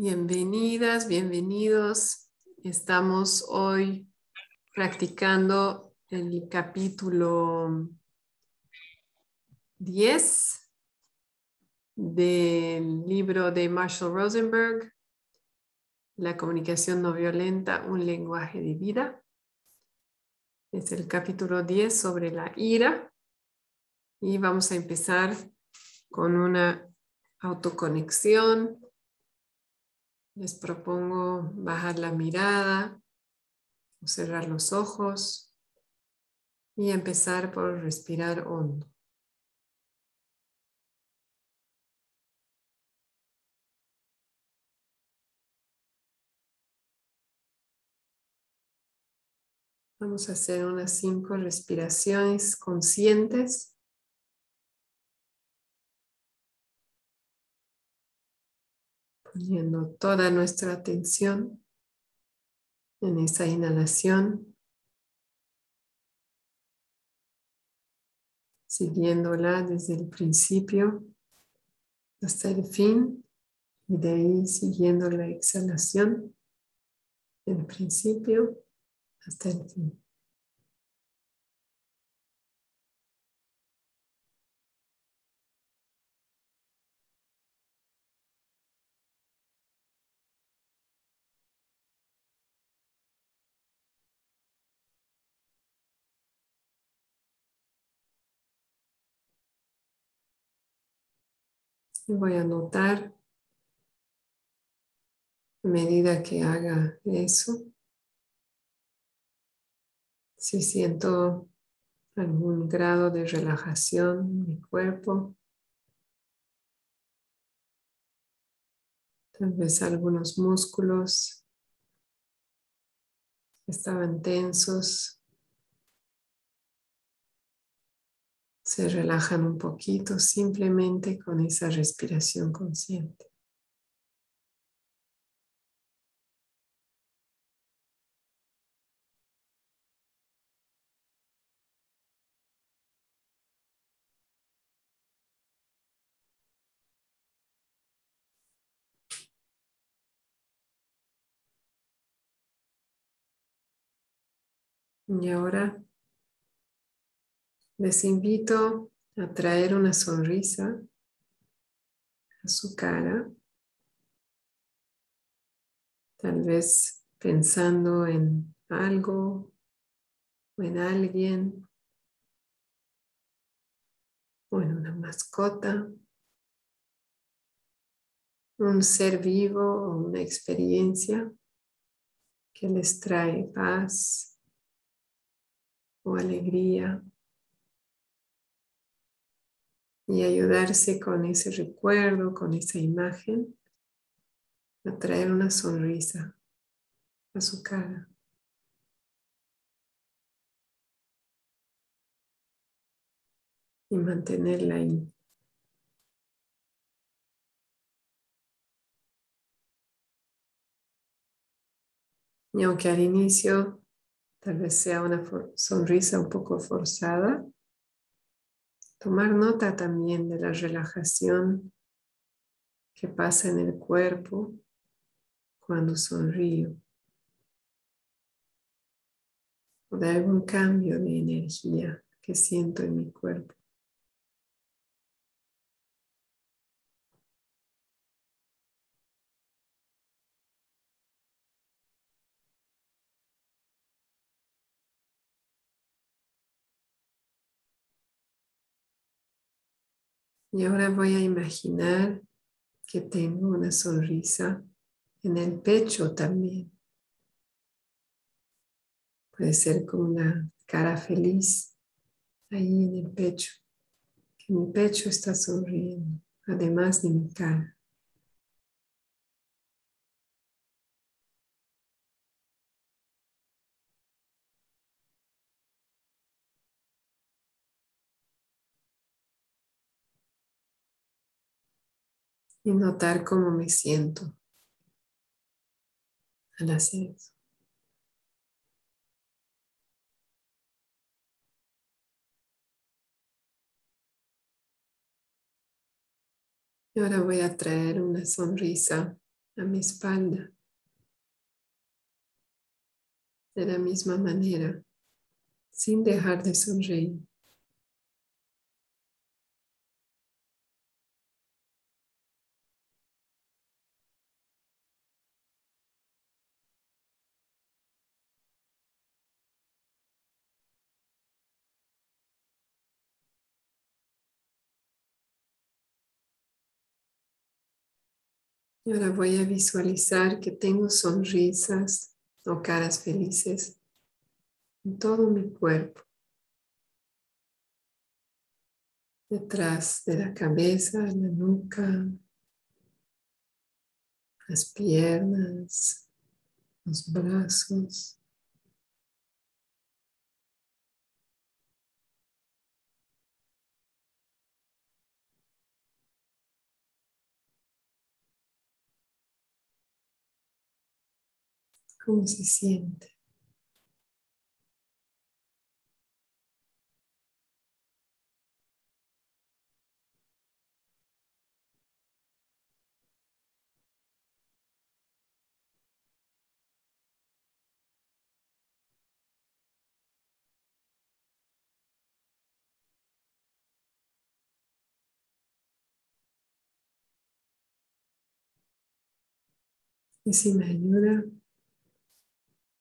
Bienvenidas, bienvenidos. Estamos hoy practicando el capítulo 10 del libro de Marshall Rosenberg, La comunicación no violenta, un lenguaje de vida. Es el capítulo 10 sobre la ira y vamos a empezar con una autoconexión les propongo bajar la mirada, cerrar los ojos y empezar por respirar hondo. Vamos a hacer unas cinco respiraciones conscientes. Poniendo toda nuestra atención en esa inhalación, siguiéndola desde el principio hasta el fin y de ahí siguiendo la exhalación del principio hasta el fin. Voy a notar a medida que haga eso, si siento algún grado de relajación en mi cuerpo, tal vez algunos músculos estaban tensos se relajan un poquito simplemente con esa respiración consciente. Y ahora les invito a traer una sonrisa a su cara, tal vez pensando en algo o en alguien o en una mascota, un ser vivo o una experiencia que les trae paz o alegría y ayudarse con ese recuerdo, con esa imagen, a traer una sonrisa a su cara. Y mantenerla ahí. Y aunque al inicio tal vez sea una sonrisa un poco forzada, Tomar nota también de la relajación que pasa en el cuerpo cuando sonrío. O de algún cambio de energía que siento en mi cuerpo. Y ahora voy a imaginar que tengo una sonrisa en el pecho también. Puede ser como una cara feliz ahí en el pecho, que mi pecho está sonriendo, además de mi cara. Y notar cómo me siento al hacer eso. Y ahora voy a traer una sonrisa a mi espalda. De la misma manera, sin dejar de sonreír. Y ahora voy a visualizar que tengo sonrisas o caras felices en todo mi cuerpo. Detrás de la cabeza, la nuca, las piernas, los brazos. Cómo se siente. Y si me ayuda,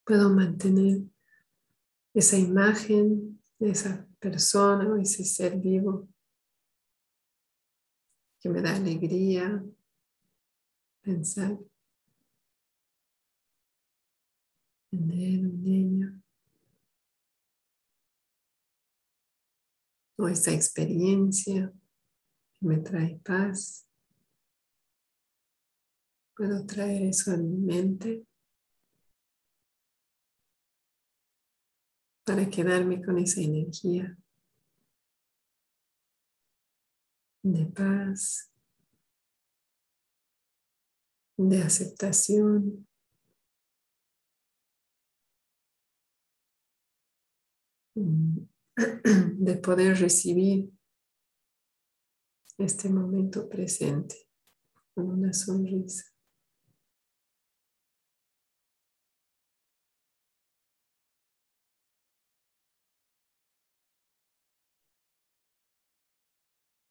puedo mantener esa imagen de esa persona o ese ser vivo que me da alegría pensar en él, en ella. O esa experiencia que me trae paz. Puedo traer eso a mi mente para quedarme con esa energía de paz, de aceptación. de poder recibir este momento presente con una sonrisa.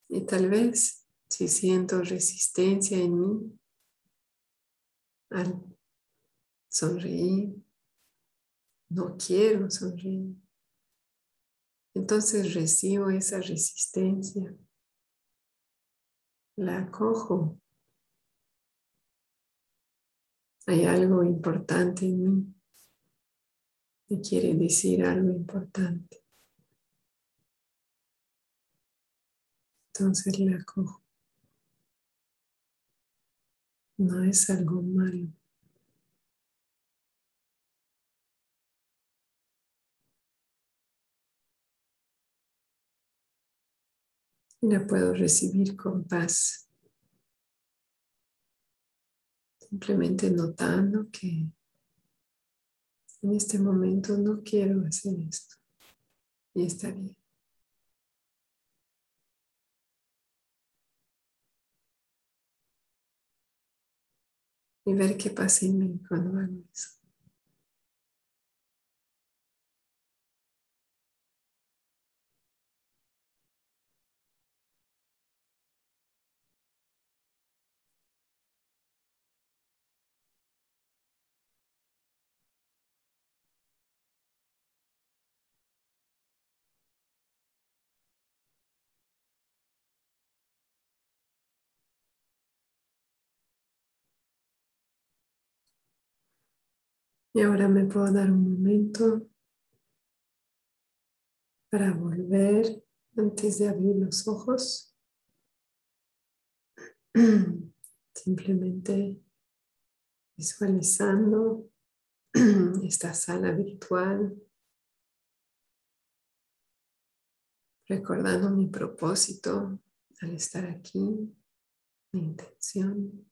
Y tal vez si siento resistencia en mí al sonreír, no quiero sonreír, entonces recibo esa resistencia, la acojo. Hay algo importante en mí que quiere decir algo importante. Entonces la cojo. No es algo malo. La puedo recibir con paz. Simplemente notando que en este momento no quiero hacer esto. Y está bien. Y ver qué pasa en mí cuando hago eso. Y ahora me puedo dar un momento para volver antes de abrir los ojos. Simplemente visualizando esta sala virtual, recordando mi propósito al estar aquí, mi intención.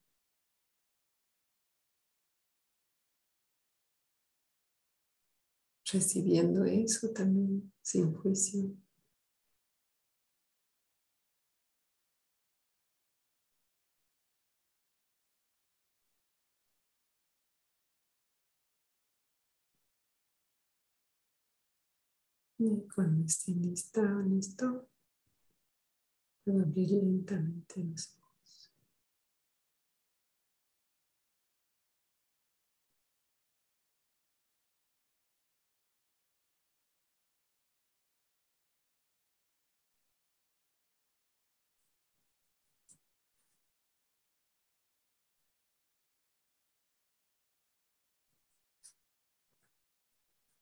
recibiendo eso también sin juicio. Y cuando esté lista o listo, puedo abrir lentamente los ojos.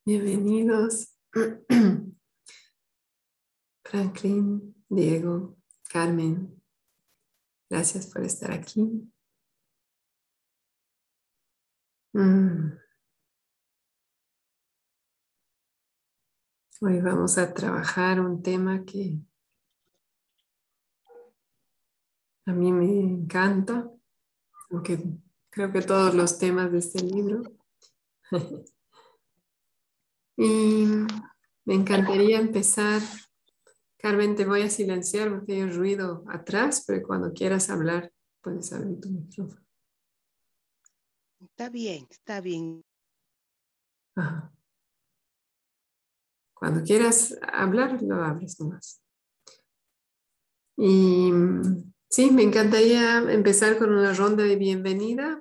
Bienvenidos. Franklin, Diego, Carmen, gracias por estar aquí. Mm. Hoy vamos a trabajar un tema que a mí me encanta, aunque creo que todos los temas de este libro. y me encantaría empezar Carmen, te voy a silenciar porque hay ruido atrás, pero cuando quieras hablar, puedes abrir tu micrófono. Está bien, está bien. Cuando quieras hablar, lo abres nomás. Y sí, me encantaría empezar con una ronda de bienvenida.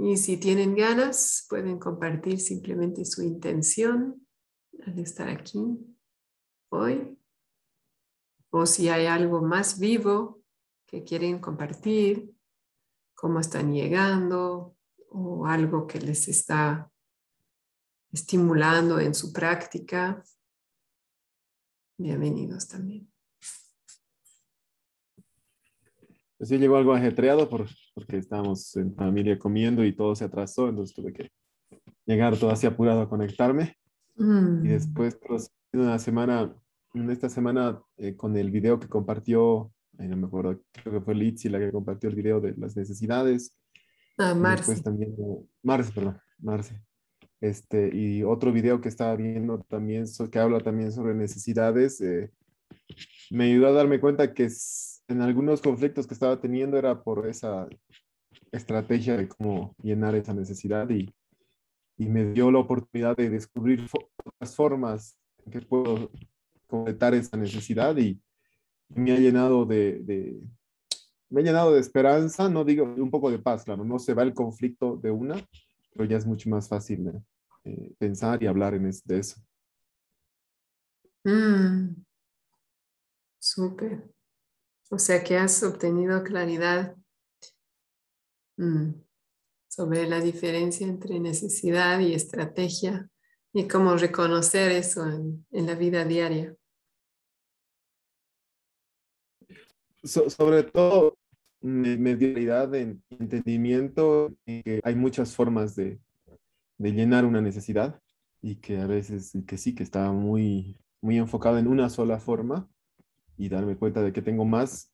Y si tienen ganas, pueden compartir simplemente su intención al estar aquí hoy, o si hay algo más vivo que quieren compartir, cómo están llegando o algo que les está estimulando en su práctica. Bienvenidos también. Sí, llegó algo ajetreado porque estábamos en familia comiendo y todo se atrasó, entonces tuve que llegar todo así apurado a conectarme. Y mm. después una semana, en esta semana, eh, con el video que compartió, no me acuerdo, creo que fue Litsi la que compartió el video de las necesidades. Ah, Marce. también, Marce, perdón, Marce. Este, y otro video que estaba viendo también, que habla también sobre necesidades, eh, me ayudó a darme cuenta que en algunos conflictos que estaba teniendo era por esa estrategia de cómo llenar esa necesidad y, y me dio la oportunidad de descubrir otras formas que puedo completar esa necesidad y me ha llenado de, me ha llenado de esperanza, no digo un poco de paz, claro, no se va el conflicto de una, pero ya es mucho más fácil eh, pensar y hablar en de eso. Mm. Súper. O sea que has obtenido claridad mm, sobre la diferencia entre necesidad y estrategia y cómo reconocer eso en, la vida diaria. sobre todo, medialidad de entendimiento, que hay muchas formas de, llenar una necesidad y que a veces, que sí, que está muy, muy enfocado en una sola forma y darme cuenta de que tengo más,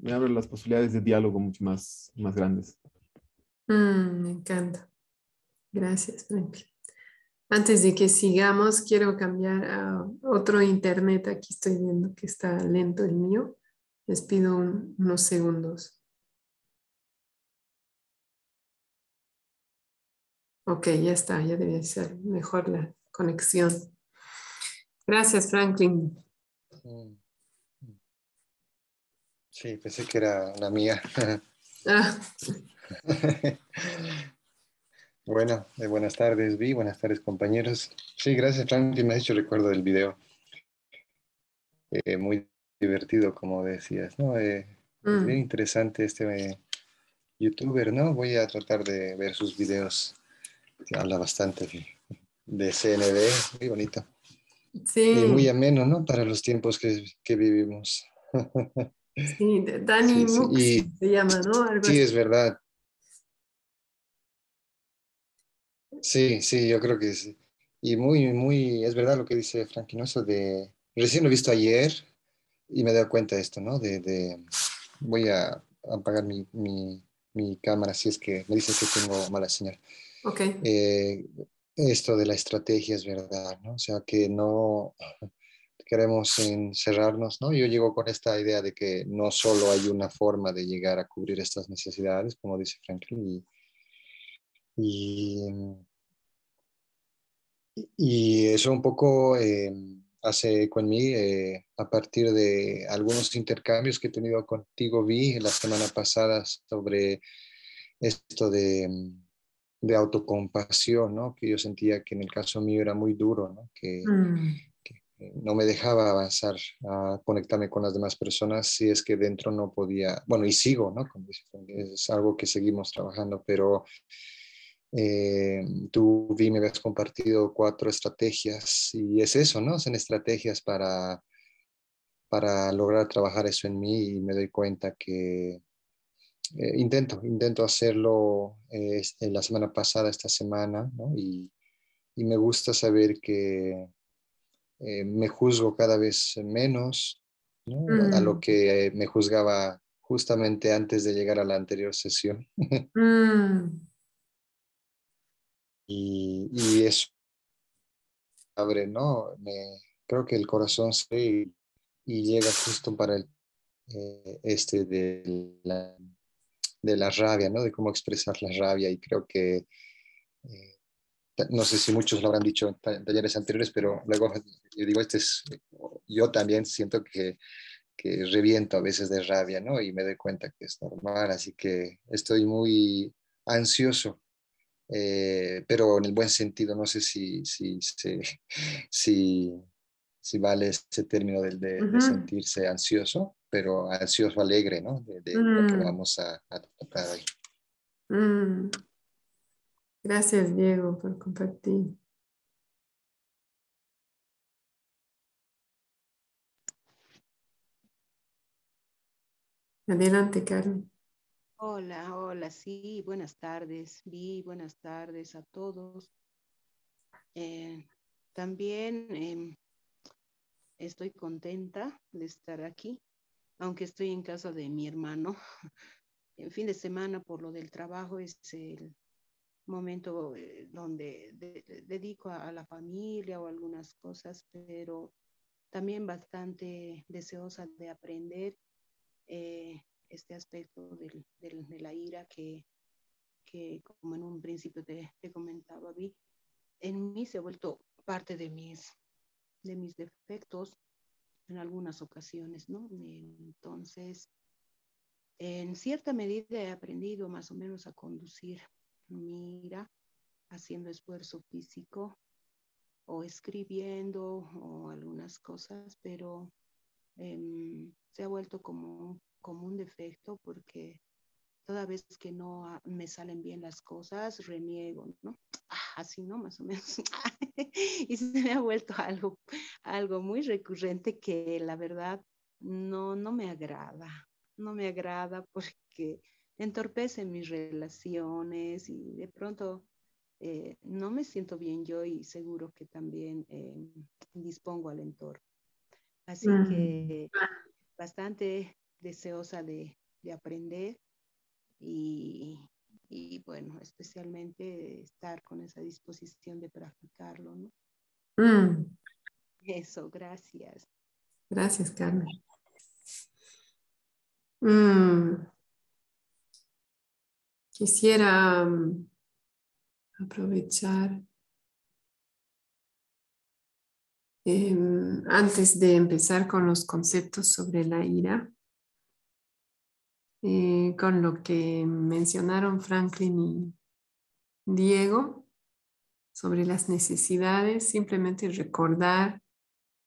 me abre las posibilidades de diálogo mucho más, más grandes. Mm, me encanta. Gracias, Franklin. Antes de que sigamos, quiero cambiar a otro internet. Aquí estoy viendo que está lento el mío. Les pido unos segundos. Ok, ya está, ya debe ser mejor la conexión. Gracias, Franklin. Mm. Sí, pensé que era la mía. Ah. Bueno, eh, buenas tardes, Vi. Buenas tardes, compañeros. Sí, gracias, Franklin. Me has hecho recuerdo del video. Eh, muy divertido, como decías, ¿no? Eh, es mm. bien interesante este youtuber, ¿no? Voy a tratar de ver sus videos. Habla bastante de, CNB, muy bonito. Sí. Y muy ameno, ¿no? Para los tiempos que, que vivimos. Sí, Dani sí, se llama, ¿no? sí, es verdad. Sí, sí, yo creo que sí. Y muy, muy, es verdad lo que dice Frankie, ¿no? Eso de, recién lo he visto ayer y me he dado cuenta de esto, ¿no? De, voy a apagar mi, cámara si es que me dice que tengo mala señal. Ok. Eh, esto de la estrategia es verdad, ¿no? O sea, que no queremos encerrarnos, ¿no? Yo llego con esta idea de que no solo hay una forma de llegar a cubrir estas necesidades, como dice Franklin, y, Y eso un poco eh, hace eco en mí eh, a partir de algunos intercambios que he tenido contigo, vi la semana pasada sobre esto de, de autocompasión, ¿no? que yo sentía que en el caso mío era muy duro, ¿no? que, mm. No me dejaba avanzar a conectarme con las demás personas si es que dentro no podía, bueno, y sigo, ¿no? es algo que seguimos trabajando, pero eh, tú vi, me habías compartido cuatro estrategias y es eso, ¿no? Son estrategias para, para lograr trabajar eso en mí y me doy cuenta que eh, intento, intento hacerlo eh, la semana pasada, esta semana, ¿no? Y, y me gusta saber que me juzgo cada vez menos ¿no? a lo mm. que me juzgaba justamente antes de llegar a la anterior sesión. mm. y, y, eso abre, ¿no? Me, creo que el corazón se y, y llega justo para el, eh, este de la, de la rabia, ¿no? De cómo expresar la rabia y creo que, eh, no sé si muchos lo habrán dicho en talleres anteriores, pero luego yo digo, este es, yo también siento que, que reviento a veces de rabia, ¿no? Y me doy cuenta que es normal, así que estoy muy ansioso eh, pero en el buen sentido, no sé si, si, si, si, vale ese término de, de, sentirse ansioso, pero ansioso alegre, ¿no? De, lo que mm. vamos a, tocar hoy. Mm. Gracias, Diego, por compartir. Adelante, Carmen. Hola, hola, sí, buenas tardes, Vi, buenas tardes a todos. Eh, también em, estoy contenta de estar aquí, aunque estoy en casa de mi hermano. En fin de semana, por lo del trabajo, es el momento eh, donde dedico a, la familia o algunas cosas, pero también bastante deseosa de aprender. Eh, este aspecto de la ira que, que, como en un principio te, te, comentaba, vi, en mí se ha vuelto parte de mis, de mis defectos en algunas ocasiones, ¿no? Entonces, en cierta medida he aprendido más o menos a conducir mi ira haciendo esfuerzo físico o escribiendo o algunas cosas, pero eh, se ha vuelto como como un defecto porque toda vez que no me salen bien las cosas, reniego, ¿no? Ah, así, ¿no? Más o menos. y se me ha vuelto algo, algo muy recurrente que la verdad no, no me agrada. No me agrada porque entorpece mis relaciones y de pronto eh, no me siento bien yo y seguro que también eh, dispongo al entorno. Así que bastante deseosa de, aprender y, bueno, especialmente estar con esa disposición de practicarlo, ¿no? Mm. Eso, gracias. Gracias, Carmen. Mm. Quisiera mm, aprovechar em, antes de empezar con los conceptos sobre la ira, eh, con lo que mencionaron Franklin y Diego sobre las necesidades, simplemente recordar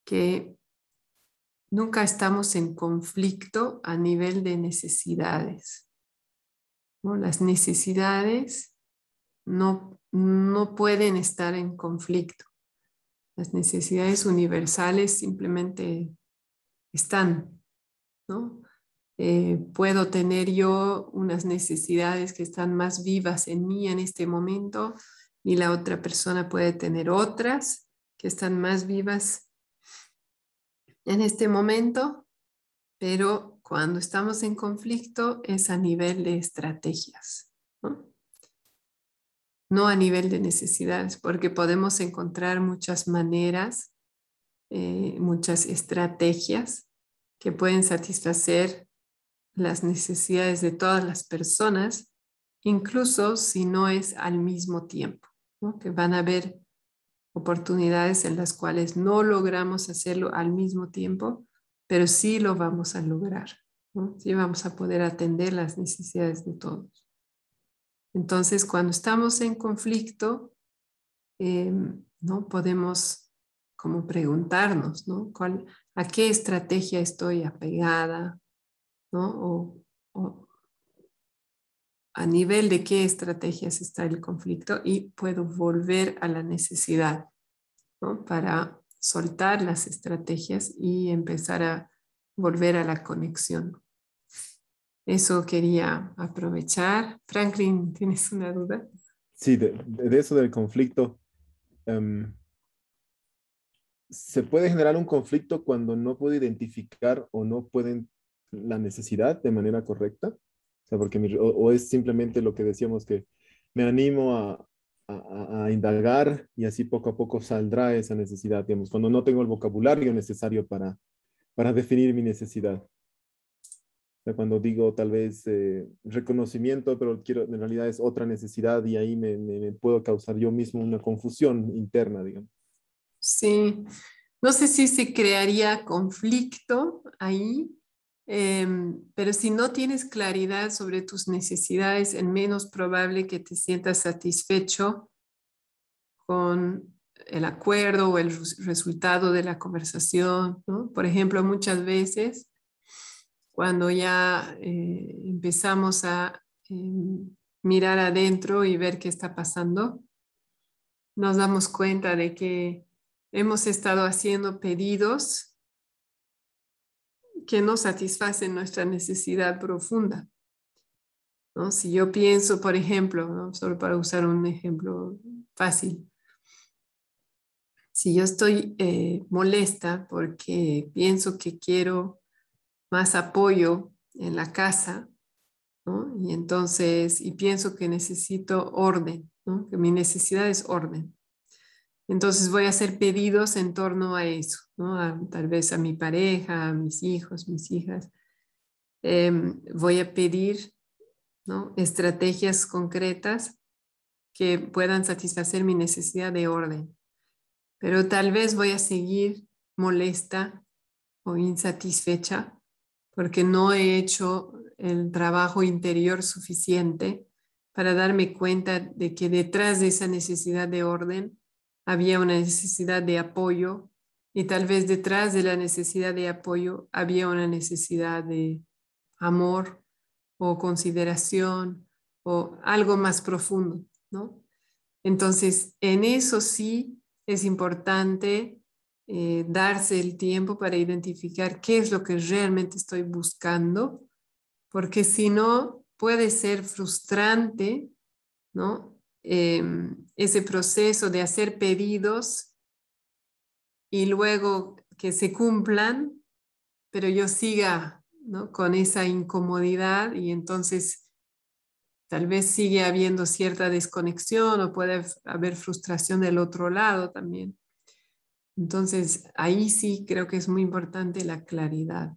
que nunca estamos en conflicto a nivel de necesidades. Las necesidades no, no pueden estar en conflicto. Las necesidades universales simplemente están, ¿no? Eh, puedo tener yo unas necesidades que están más vivas en mí en este momento y la otra persona puede tener otras que están más vivas en este momento, pero cuando estamos en conflicto es a nivel de estrategias, no, a nivel de necesidades, porque podemos encontrar muchas maneras, eh, muchas estrategias que pueden satisfacer las necesidades de todas las personas, incluso si no es al mismo tiempo, que van a haber oportunidades en las cuales no logramos hacerlo al mismo tiempo, pero sí lo vamos a lograr. Sí vamos a poder atender las necesidades de todos. Entonces, cuando estamos en conflicto, em, ¿no? podemos como preguntarnos, ¿no? ¿A qué estrategia estoy apegada? ¿no? o a nivel de qué estrategias está el conflicto y puedo volver a la necesidad para soltar las estrategias y empezar a volver a la conexión. Eso quería aprovechar. Franklin, ¿tienes una duda? Sí, de, eso del conflicto. Em, ¿Se puede generar un conflicto cuando no puedo identificar o no pueden la necesidad de manera correcta? O, es simplemente lo que decíamos que me animo a, a, indagar y así poco a poco saldrá esa necesidad, digamos, cuando no tengo el vocabulario necesario para, para definir mi necesidad. O cuando digo tal vez eh, reconocimiento, pero quiero, en realidad es otra necesidad y ahí me, me, puedo causar yo mismo una confusión interna, digamos. Sí, no sé si se crearía conflicto ahí, Em, pero si no tienes claridad sobre tus necesidades, es menos probable que te sientas satisfecho con el acuerdo o el resultado de la conversación. Por ejemplo, muchas veces cuando ya eh, empezamos a em, mirar adentro y ver qué está pasando, nos damos cuenta de que hemos estado haciendo pedidos que no satisfacen nuestra necesidad profunda. ¿no? Si yo pienso, por ejemplo, solo para usar un ejemplo fácil, si yo estoy eh, molesta porque pienso que quiero más apoyo en la casa, ¿no? y entonces, y pienso que necesito orden, ¿no? que mi necesidad es orden. Entonces voy a hacer pedidos en torno a eso, ¿no? tal vez a mi pareja, a mis hijos, mis hijas. Em, voy a pedir ¿no? estrategias concretas que puedan satisfacer mi necesidad de orden. Pero tal vez voy a seguir molesta o insatisfecha porque no he hecho el trabajo interior suficiente para darme cuenta de que detrás de esa necesidad de orden había una necesidad de apoyo y tal vez detrás de la necesidad de apoyo había una necesidad de amor o consideración o algo más profundo, ¿no? Entonces, en eso sí es importante eh, darse el tiempo para identificar qué es lo que realmente estoy buscando, porque si no, puede ser frustrante, ¿no? Em, ese proceso de hacer pedidos y luego que se cumplan, pero yo siga con esa incomodidad y entonces tal vez sigue habiendo cierta desconexión o puede haber frustración del otro lado también. Entonces, ahí sí creo que es muy importante la claridad.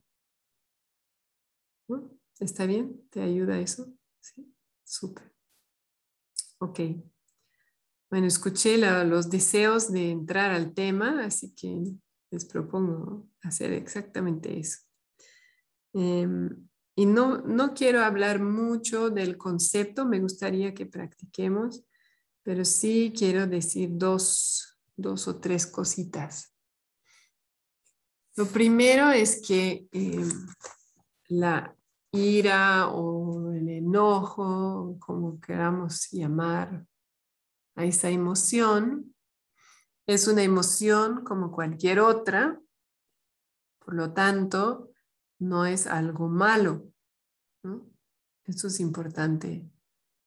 ¿Está bien? ¿Te ayuda eso? Sí, súper. Ok. Bueno, escuché los deseos de entrar al tema, así que les propongo hacer exactamente eso. Em, y no, no quiero hablar mucho del concepto, me gustaría que practiquemos, pero sí quiero decir dos, dos o tres cositas. Lo primero es que em, la ira o el enojo, como queramos llamar a esa emoción, es una emoción como cualquier otra, por lo tanto, no es algo malo. Eso es importante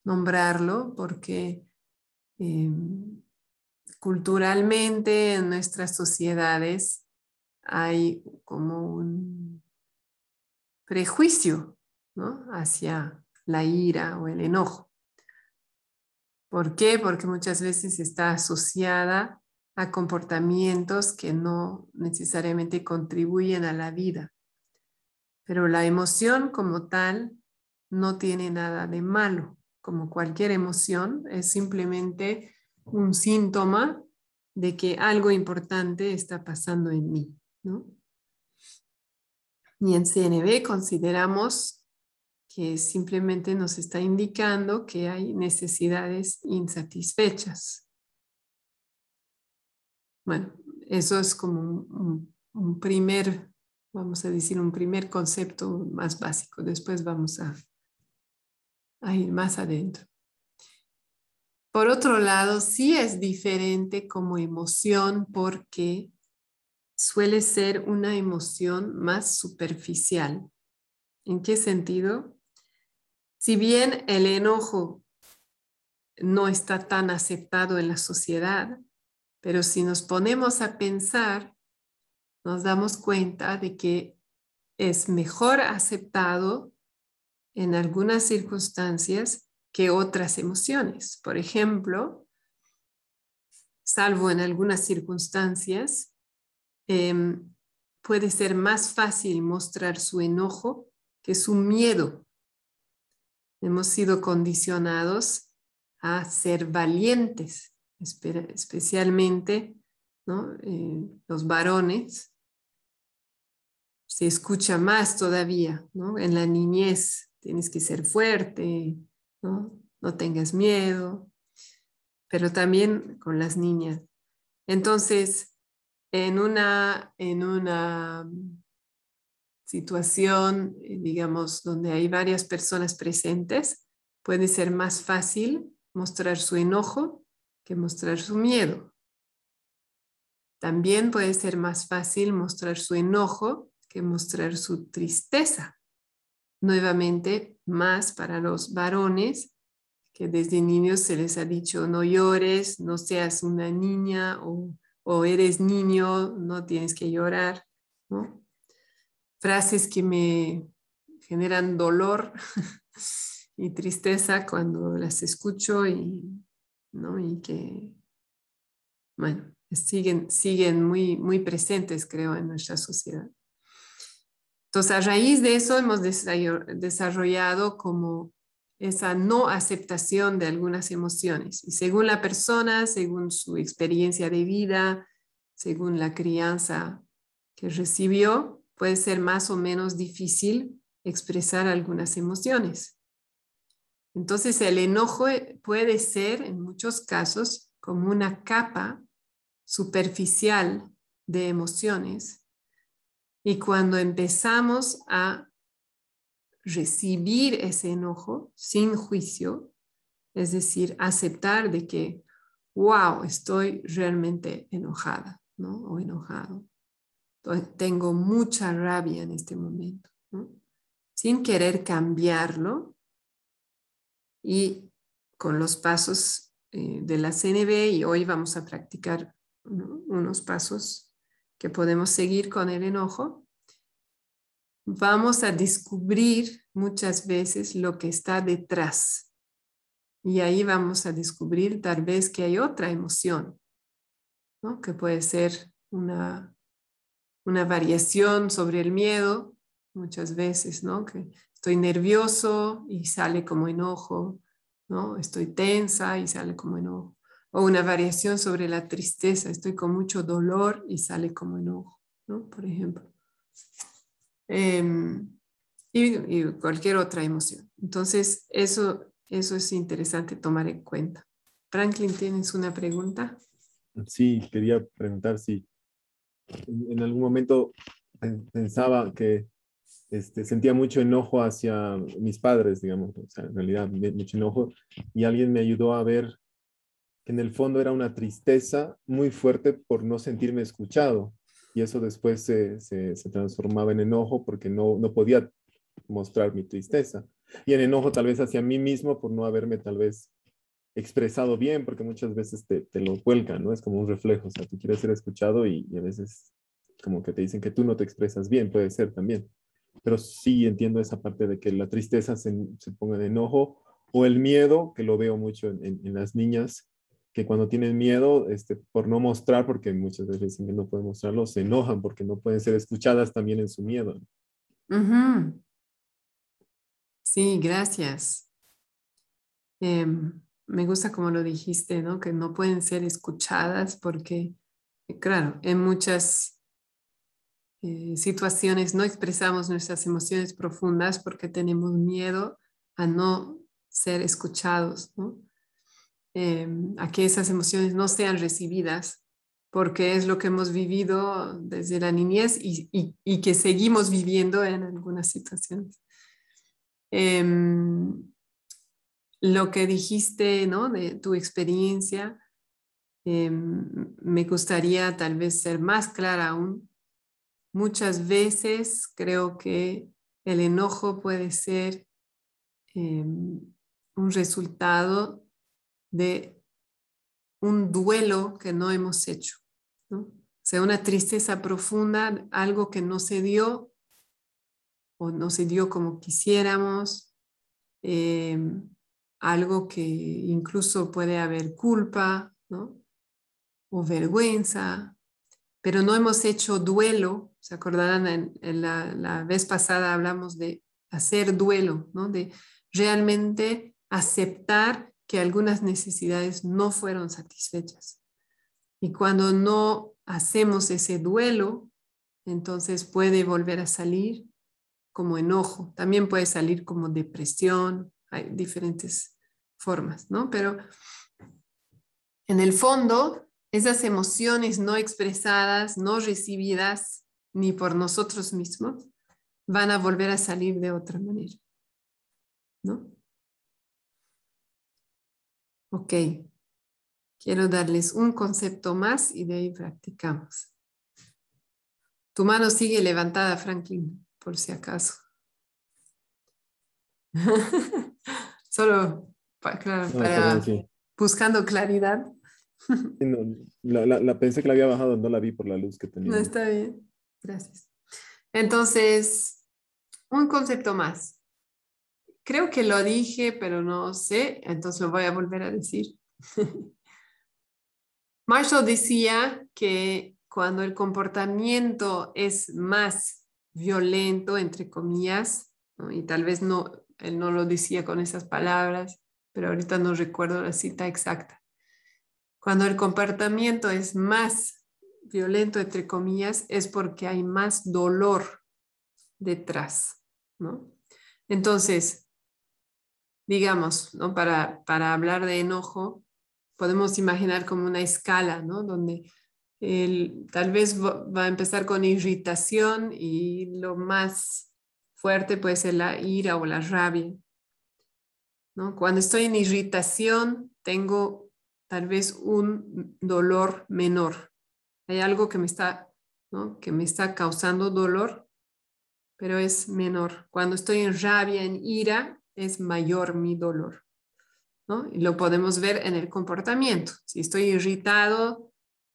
nombrarlo porque em, culturalmente en nuestras sociedades hay como un prejuicio hacia la ira o el enojo. ¿Por qué? Porque muchas veces está asociada a comportamientos que no necesariamente contribuyen a la vida. Pero la emoción como tal no tiene nada de malo. Como cualquier emoción, es simplemente un síntoma de que algo importante está pasando en mí, ¿no? Y en CNB consideramos que simplemente nos está indicando que hay necesidades insatisfechas. Bueno, eso es como un, primer, vamos a decir, un primer concepto más básico. Después vamos a, a ir más adentro. Por otro lado, sí es diferente como emoción porque suele ser una emoción más superficial. ¿En qué sentido? Si bien el enojo no está tan aceptado en la sociedad, pero si nos ponemos a pensar, nos damos cuenta de que es mejor aceptado en algunas circunstancias que otras emociones. Por ejemplo, salvo en algunas circunstancias, em, puede ser más fácil mostrar su enojo que su miedo. Hemos sido condicionados a ser valientes, especialmente eh, los varones. Se escucha más todavía, En la niñez tienes que ser fuerte, ¿no? tengas miedo, pero también con las niñas. Entonces, en una, en una situación, eh, digamos, donde hay varias personas presentes, puede ser más fácil mostrar su enojo que mostrar su miedo. También puede ser más fácil mostrar su enojo que mostrar su tristeza nuevamente más para los varones, que desde niños se les ha dicho no llores, no seas una niña o, eres niño, no tienes que llorar. Frases que me generan dolor y tristeza cuando las escucho y, ¿no? y que, bueno, siguen, siguen muy, muy presentes, creo, en nuestra sociedad. Entonces, a raíz de eso hemos desarrollado como esa no aceptación de algunas emociones. Y según la persona, según su experiencia de vida, según la crianza que recibió, puede ser más o menos difícil expresar algunas emociones. Entonces, el enojo puede ser, en muchos casos, como una capa superficial de emociones y cuando empezamos a recibir ese enojo sin juicio, es decir, aceptar de que, wow, estoy realmente enojada, ¿no? O enojado. Tengo mucha rabia en este momento. Sin querer cambiarlo y con los pasos eh, de la CNB y hoy vamos a practicar unos pasos que podemos seguir con el enojo, vamos a descubrir muchas veces lo que está detrás. Y ahí vamos a descubrir tal vez que hay otra emoción, que puede ser una, una variación sobre el miedo, muchas veces, ¿no? que estoy nervioso y sale como enojo, ¿no? estoy tensa y sale como enojo o una variación sobre la tristeza, estoy con mucho dolor y sale como enojo, ¿no? Por ejemplo. Em, y, cualquier otra emoción. Entonces, eso, eso es interesante tomar en cuenta. Franklin, ¿tienes una pregunta? Sí, quería preguntar si en algún momento pensaba que este, sentía mucho enojo hacia mis padres, digamos, o sea, en realidad mucho enojo, y alguien me ayudó a ver que en el fondo era una tristeza muy fuerte por no sentirme escuchado. Y eso después se, se, transformaba en enojo porque no, no podía mostrar mi tristeza. Y en enojo tal vez hacia mí mismo por no haberme tal vez expresado bien, porque muchas veces te, te lo vuelcan, ¿no? Es como un reflejo, o sea, tú quieres ser escuchado y, a veces como que te dicen que tú no te expresas bien, puede ser también. Pero sí entiendo esa parte de que la tristeza se, se ponga en enojo o el miedo, que lo veo mucho en, en las niñas, que cuando tienen miedo, este, por no mostrar, porque muchas veces no pueden mostrarlo, se enojan porque no pueden ser escuchadas también en su miedo. Sí, gracias. Em, me gusta como lo dijiste, ¿no? Que no pueden ser escuchadas porque, claro, en muchas eh, situaciones no expresamos nuestras emociones profundas porque tenemos miedo a no ser escuchados, ¿no? Em, a que esas emociones no sean recibidas porque es lo que hemos vivido desde la niñez y, y, que seguimos viviendo en algunas situaciones. Em, lo que dijiste, ¿no? De tu experiencia, em, me gustaría tal vez ser más clara aún. Muchas veces creo que el enojo puede ser un resultado de un duelo que no hemos hecho. O sea, una tristeza profunda, algo que no se dio o no se dio como quisiéramos, em, algo que incluso puede haber culpa ¿no? o vergüenza, pero no hemos hecho duelo. ¿Se acordarán? En, la, la, vez pasada hablamos de hacer duelo, ¿no? de realmente aceptar que algunas necesidades no fueron satisfechas. Y cuando no hacemos ese duelo, entonces puede volver a salir como enojo, también puede salir como depresión, hay diferentes formas, ¿no? Pero en el fondo, esas emociones no expresadas, no recibidas ni por nosotros mismos, van a volver a salir de otra manera, ¿no? Ok, quiero darles un concepto más y de ahí practicamos. Tu mano sigue levantada, Franklin, por si acaso. Solo para, buscando claridad. la, pensé que la había bajado, no la vi por la luz que tenía. No, está bien, gracias. Entonces, un concepto más. Creo que lo dije, pero no sé, entonces lo voy a volver a decir. Marshall decía que cuando el comportamiento es más violento, entre comillas, y tal vez no, él no lo decía con esas palabras, pero ahorita no recuerdo la cita exacta. Cuando el comportamiento es más violento, entre comillas, es porque hay más dolor detrás, ¿no? Entonces, digamos, ¿no? para, para hablar de enojo, podemos imaginar como una escala, ¿no? Donde el, tal vez va a empezar con irritación y lo más fuerte puede ser la ira o la rabia. ¿no? Cuando estoy en irritación, tengo tal vez un dolor menor. Hay algo que me está, ¿no? que me está causando dolor, pero es menor. Cuando estoy en rabia, en ira, es mayor mi dolor. ¿no? Y lo podemos ver en el comportamiento. Si estoy irritado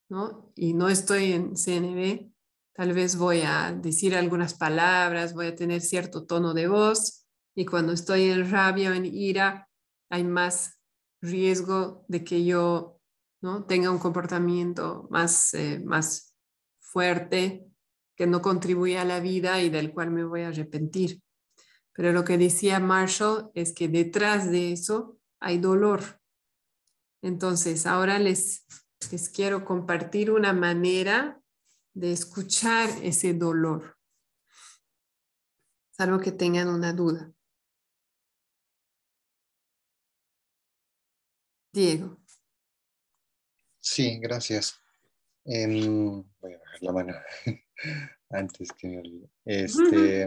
¿no? y no estoy en CNB, Tal vez voy a decir algunas palabras, voy a tener cierto tono de voz y cuando estoy en rabia o en ira hay más riesgo de que yo ¿no? tenga un comportamiento más, eh, más fuerte que no contribuye a la vida y del cual me voy a arrepentir. Pero lo que decía Marshall es que detrás de eso hay dolor. Entonces, ahora les, les quiero compartir una manera de escuchar ese dolor, salvo que tengan una duda. Diego. Sí, gracias. Em, voy a bajar la mano antes que me olvide. Este,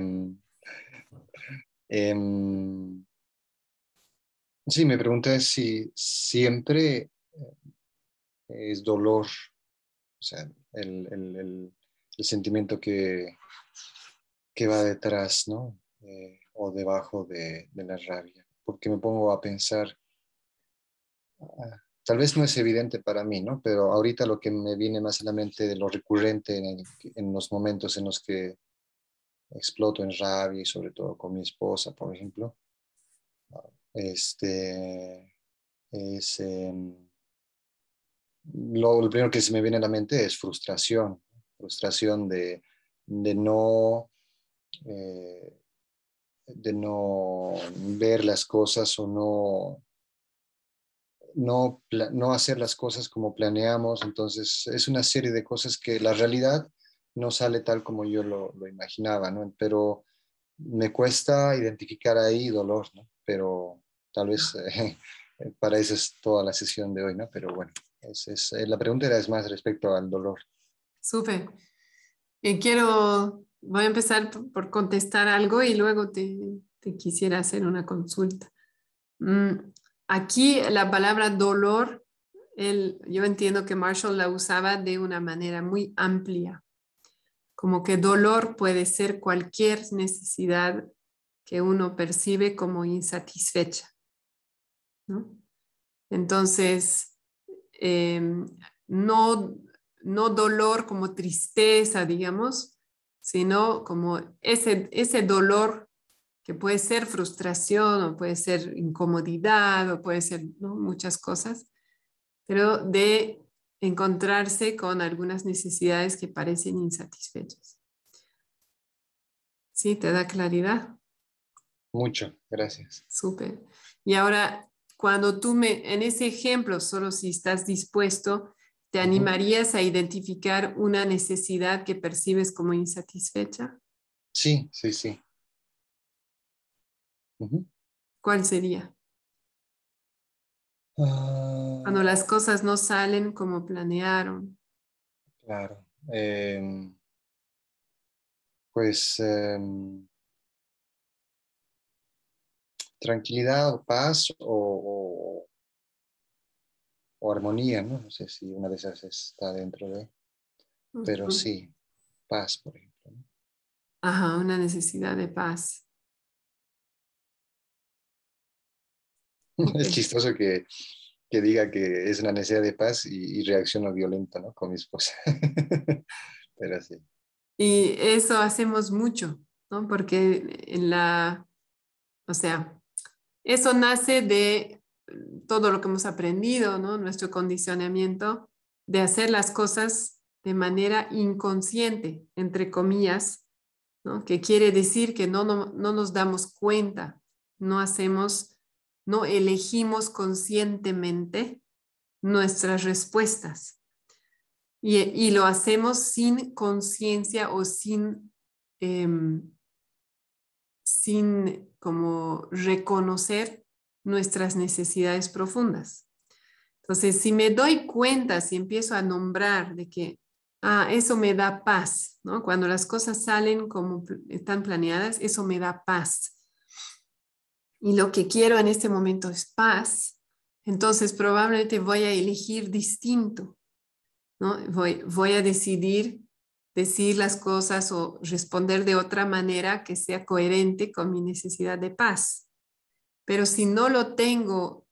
em, sí, me pregunta si siempre eh, es dolor, o sea, el, el, sentimiento que, que, va detrás, ¿no? Eh, o debajo de, la rabia. Porque me pongo a pensar, ah, tal vez no es evidente para mí, ¿no? Pero ahorita lo que me viene más a la mente de lo recurrente en, en los momentos en los que exploto en rabia y sobre todo con mi esposa, por ejemplo, este, es... Em, lo, primero que se me viene a la mente es frustración, frustración de, de no, eh, de no ver las cosas o no, no, no hacer las cosas como planeamos. Entonces, es una serie de cosas que la realidad no sale tal como yo lo, lo imaginaba, ¿no? Pero me cuesta identificar ahí dolor, ¿no? Pero tal vez eh, para eso es toda la sesión de hoy, ¿no? Pero bueno, es, eh, la pregunta era es más respecto al dolor. Súper. Y quiero, voy a empezar por contestar algo y luego te, te quisiera hacer una consulta. Mm, aquí la palabra dolor, el, yo entiendo que Marshall la usaba de una manera muy amplia, como que dolor puede ser cualquier necesidad que uno percibe como insatisfecha. ¿no? Entonces, em, no, no dolor como tristeza, digamos, sino como ese, ese dolor que puede ser frustración o puede ser incomodidad o puede ser muchas cosas, pero de encontrarse con algunas necesidades que parecen insatisfechas. ¿Sí? ¿Te da claridad? Mucho, gracias. Súper. Y ahora, cuando tú me, en ese ejemplo, solo si estás dispuesto, ¿te animarías a identificar una necesidad que percibes como insatisfecha? Sí, sí, sí. ¿Cuál sería? Cuando las cosas no salen como planearon. Claro. Em, pues em, tranquilidad o paz o, o, armonía, ¿no? No sé si una de esas está dentro de, pero sí, paz, por ejemplo. Ajá, una necesidad de paz. Es chistoso que, diga que es una necesidad de paz y, y reacciono violento, ¿no? Con mi esposa. Pero sí. Y eso hacemos mucho, ¿no? Porque en la, o sea, eso nace de todo lo que hemos aprendido, ¿no? Nuestro condicionamiento de hacer las cosas de manera inconsciente, entre comillas, ¿no? Que quiere decir que no, no, no nos damos cuenta, no hacemos no elegimos conscientemente nuestras respuestas. Y, lo hacemos sin conciencia o sin, em, sin como reconocer nuestras necesidades profundas. Entonces, si me doy cuenta, si empiezo a nombrar de que, ah, eso me da paz, ¿no? Cuando las cosas salen como están planeadas, eso me da paz y lo que quiero en este momento es paz, entonces probablemente voy a elegir distinto, ¿no? Voy, voy a decidir decir las cosas o responder de otra manera que sea coherente con mi necesidad de paz. Pero si no lo tengo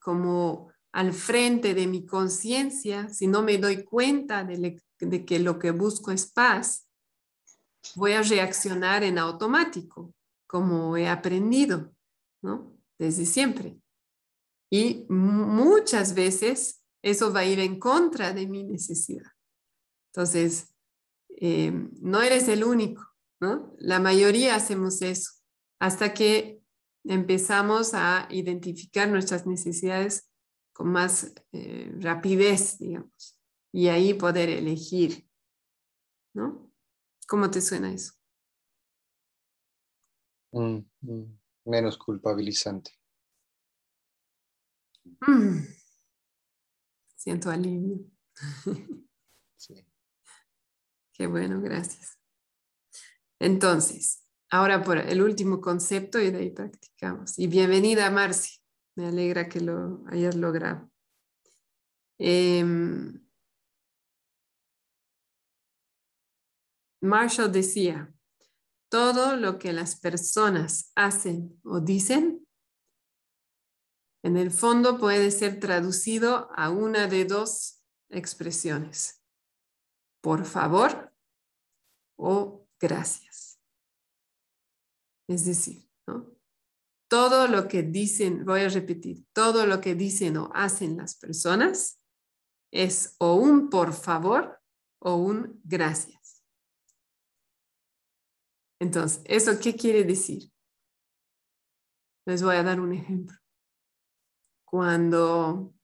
como al frente de mi conciencia, si no me doy cuenta de, de que lo que busco es paz, voy a reaccionar en automático como he aprendido, ¿no? Desde siempre. Y muchas veces eso va a ir en contra de mi necesidad. Entonces, em, no eres el único, ¿no? La mayoría hacemos eso hasta que empezamos a identificar nuestras necesidades con más eh, rapidez, digamos, y ahí poder elegir, ¿no? ¿Cómo te suena eso? Mm, mm, menos culpabilizante. Mm. Siento alivio. Sí. Qué bueno, gracias. Entonces, ahora por el último concepto y de ahí practicamos. Y bienvenida, Marci. Me alegra que lo hayas logrado. Em, Marshall decía, todo lo que las personas hacen o dicen, en el fondo puede ser traducido a una de dos expresiones. Por favor o gracias. Es decir, todo lo que dicen, voy a repetir, todo lo que dicen o hacen las personas es o un por favor o un gracias. Entonces, ¿eso qué quiere decir? Les voy a dar un ejemplo. cuando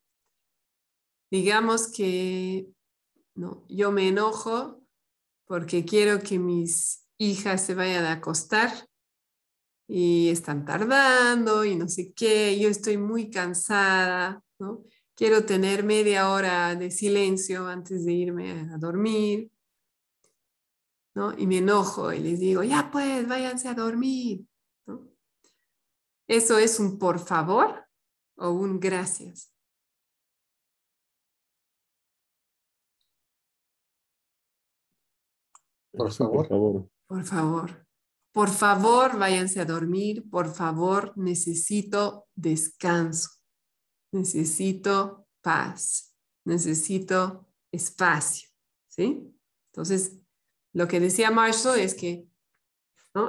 digamos que no, yo me enojo porque quiero que mis hijas se vayan a acostar y están tardando y no sé qué, yo estoy muy cansada, ¿no? Quiero tener media hora de silencio antes de irme a dormir, ¿no? Y me enojo y les digo, ya pues, váyanse a dormir, ¿no? ¿Eso es un por favor o un gracias? Por favor. Por favor. Por favor. Por favor, váyanse a dormir. Por favor, necesito descanso. Necesito paz. Necesito espacio. ¿Sí? Entonces, lo que decía Marshall es que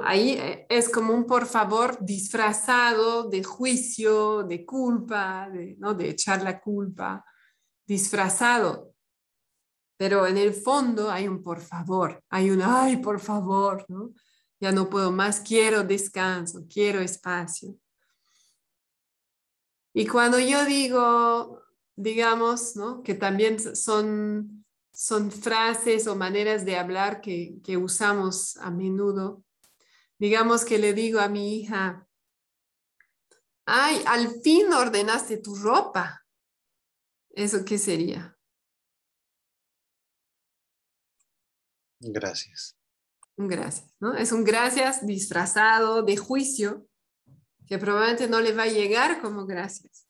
ahí eh, es como un por favor disfrazado de juicio, de culpa, de, ¿no? de echar la culpa, disfrazado. Pero en el fondo hay un por favor, hay un ay, por favor, ¿no? Ya no puedo más, quiero descanso, quiero espacio. Y cuando yo digo, digamos, ¿no? que también son, son frases o maneras de hablar que, que usamos a menudo, digamos que le digo a mi hija, ay, al fin ordenaste tu ropa. ¿Eso qué sería? Gracias. Un gracias, ¿no? Es un gracias disfrazado de juicio que probablemente no le va a llegar como gracias,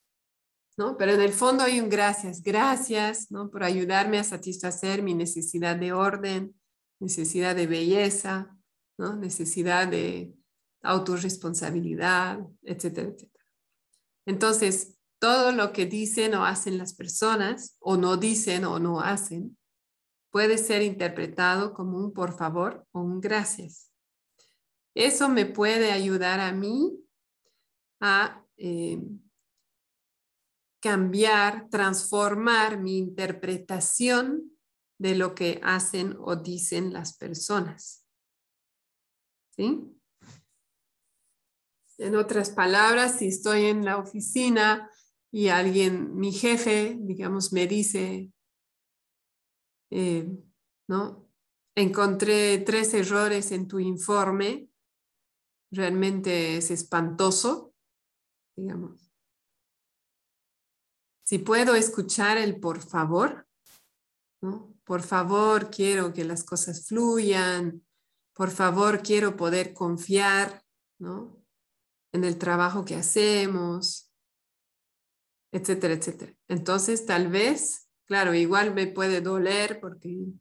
Pero en el fondo hay un gracias, gracias, ¿no? Por ayudarme a satisfacer mi necesidad de orden, necesidad de belleza, ¿no? Necesidad de autorresponsabilidad, etcétera, etcétera. Entonces, todo lo que dicen o hacen las personas, o no dicen o no hacen, puede ser interpretado como un por favor o un gracias. Eso me puede ayudar a mí a eh, cambiar, transformar mi interpretación de lo que hacen o dicen las personas. ¿Sí? En otras palabras, si estoy en la oficina y alguien, mi jefe, digamos, me dice, eh, ¿no? Encontré tres errores en tu informe. Realmente es espantoso, digamos. Si puedo escuchar el por favor, ¿no? Por favor, quiero que las cosas fluyan. Por favor, quiero poder confiar, ¿no? En el trabajo que hacemos, etcétera, etcétera. Entonces, tal vez Claro, igual me puede doler porque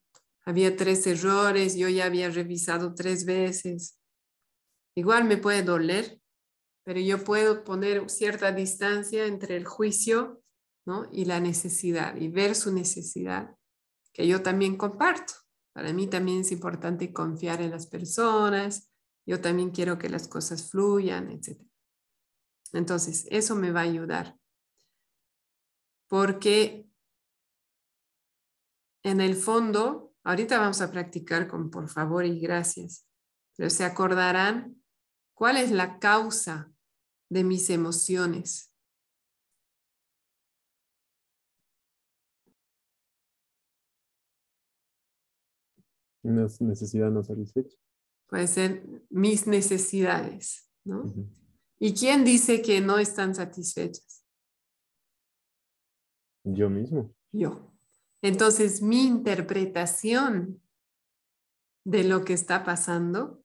había tres errores, yo ya había revisado tres veces. Igual me puede doler, pero yo puedo poner cierta distancia entre el juicio ¿no? y la necesidad y ver su necesidad, que yo también comparto. Para mí también es importante confiar en las personas, yo también quiero que las cosas fluyan, etc. Entonces, eso me va a ayudar. Porque en el fondo, ahorita vamos a practicar con por favor y gracias, pero se acordarán cuál es la causa de mis emociones. Una necesidad no satisfecha. Puede ser mis necesidades, ¿no? ¿Y quién dice que no están satisfechas? Yo mismo. Yo. Entonces, mi interpretación de lo que está pasando,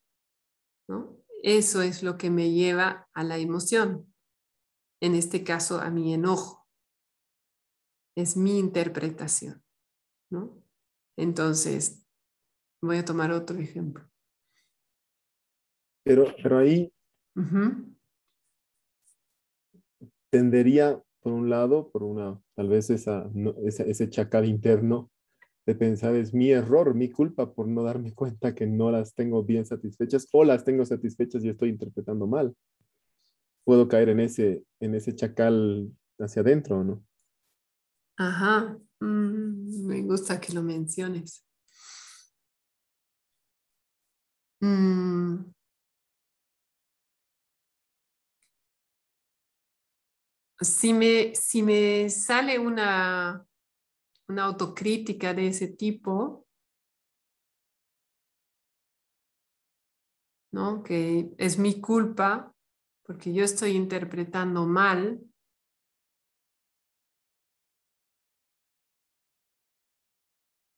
¿no? Eso es lo que me lleva a la emoción. En este caso, a mi enojo. Es mi interpretación, ¿no? Entonces, voy a tomar otro ejemplo. Pero, pero ahí tendería por un lado, por una, tal vez esa, ese chacal interno de pensar es mi error, mi culpa por no darme cuenta que no las tengo bien satisfechas o las tengo satisfechas y estoy interpretando mal. Puedo caer en ese, en ese chacal hacia adentro, ¿no? Ajá, mm, me gusta que lo menciones. Mm. si me, si me sale una, una autocrítica de ese tipo, ¿no? que es mi culpa porque yo estoy interpretando mal,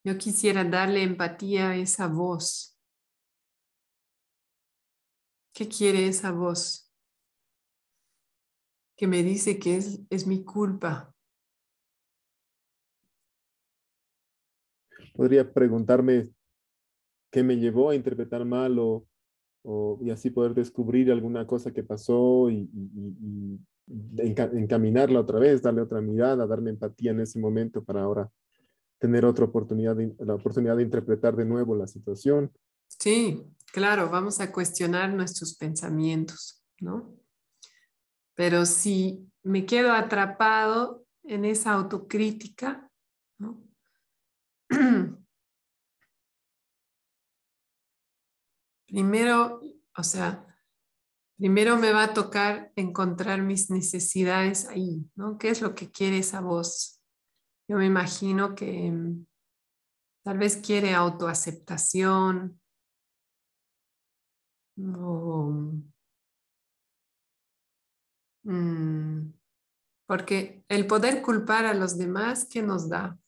yo quisiera darle empatía a esa voz. ¿Qué quiere esa voz? Que me dice que es, es mi culpa. Podría preguntarme qué me llevó a interpretar mal o, y así poder descubrir alguna cosa que pasó y, encaminarla otra vez, darle otra mirada, darme empatía en ese momento para ahora tener otra oportunidad, la oportunidad de interpretar de nuevo la situación. Sí, claro, vamos a cuestionar nuestros pensamientos, ¿no? Pero si me quedo atrapado en esa autocrítica, ¿no? primero, o sea, primero me va a tocar encontrar mis necesidades ahí, ¿no? ¿Qué es lo que quiere esa voz? Yo me imagino que mm, tal vez quiere autoaceptación mm, porque el poder culpar a los demás, ¿qué nos da?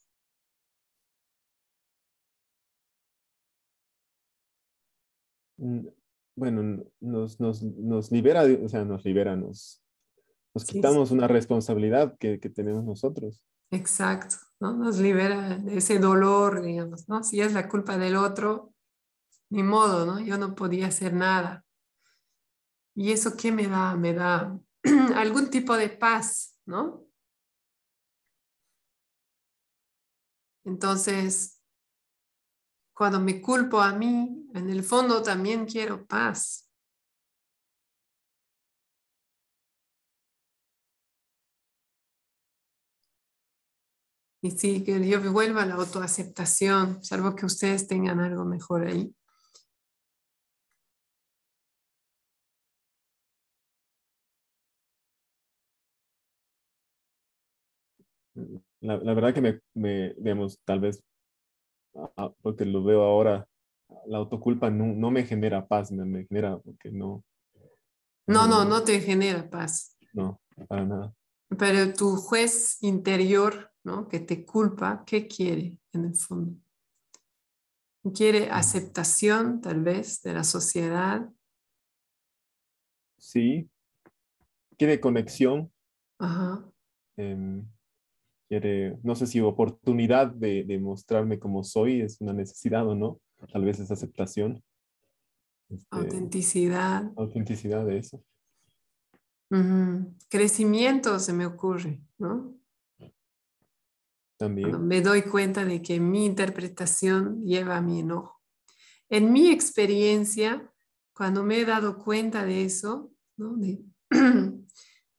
Mm, bueno, nos, nos, libera, o sea, nos libera, nos, nos quitamos una responsabilidad que, tenemos nosotros. Exacto, ¿no? Nos libera de ese dolor, digamos, ¿no? Si es la culpa del otro, ni modo, ¿no? Yo no podía hacer nada. ¿Y eso qué me da? Me da algún tipo de paz, ¿no? Entonces, cuando me culpo a mí, en el fondo también quiero paz. Y sí, que yo vuelva a la autoaceptación, salvo que ustedes tengan algo mejor ahí. La, verdad que me, me, digamos, tal vez Ah, porque lo veo ahora, la autoculpa no, me genera paz, me, genera porque no. No, no, no te genera paz. No, para nada. Pero tu juez interior, ¿no? Que te culpa, ¿qué quiere en el fondo? ¿Quiere aceptación, tal vez, de la sociedad? Sí. Quiere conexión. Ajá. Em, quiere, no sé si oportunidad de, mostrarme como soy es una necesidad o no, tal vez es aceptación. Este, autenticidad. Autenticidad de eso. Crecimiento se me ocurre, ¿no? También. me doy cuenta de que mi interpretación lleva a mi enojo. En mi experiencia, cuando me he dado cuenta de eso, ¿no? de,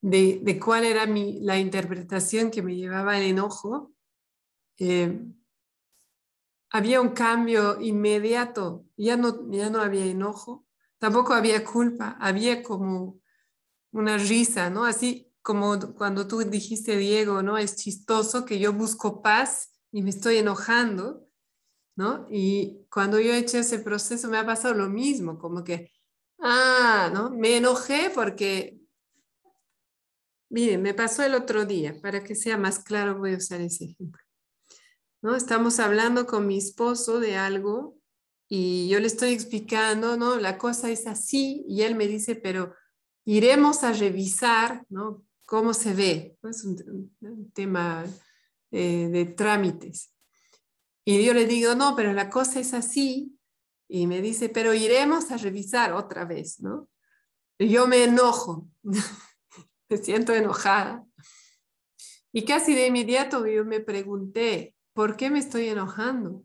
de, cuál era mi, la interpretación que me llevaba al enojo, eh, había un cambio inmediato, ya no, ya no había enojo, tampoco había culpa, había como una risa, ¿no? Así como cuando tú dijiste, Diego, ¿no? Es chistoso que yo busco paz y me estoy enojando, ¿no? Y cuando yo he hecho ese proceso me ha pasado lo mismo, como que, ah, ¿no? Me enojé porque Miren, me pasó el otro día, para que sea más claro voy a usar ese ejemplo. ¿No? Estamos hablando con mi esposo de algo y yo le estoy explicando, ¿no? La cosa es así y él me dice, pero iremos a revisar, ¿no? Cómo se ve. Es un, tema eh, de trámites. Y yo le digo, no, pero la cosa es así. Y me dice, pero iremos a revisar otra vez, ¿no? Yo me enojo. me siento enojada. Y casi de inmediato yo me pregunté, ¿por qué me estoy enojando?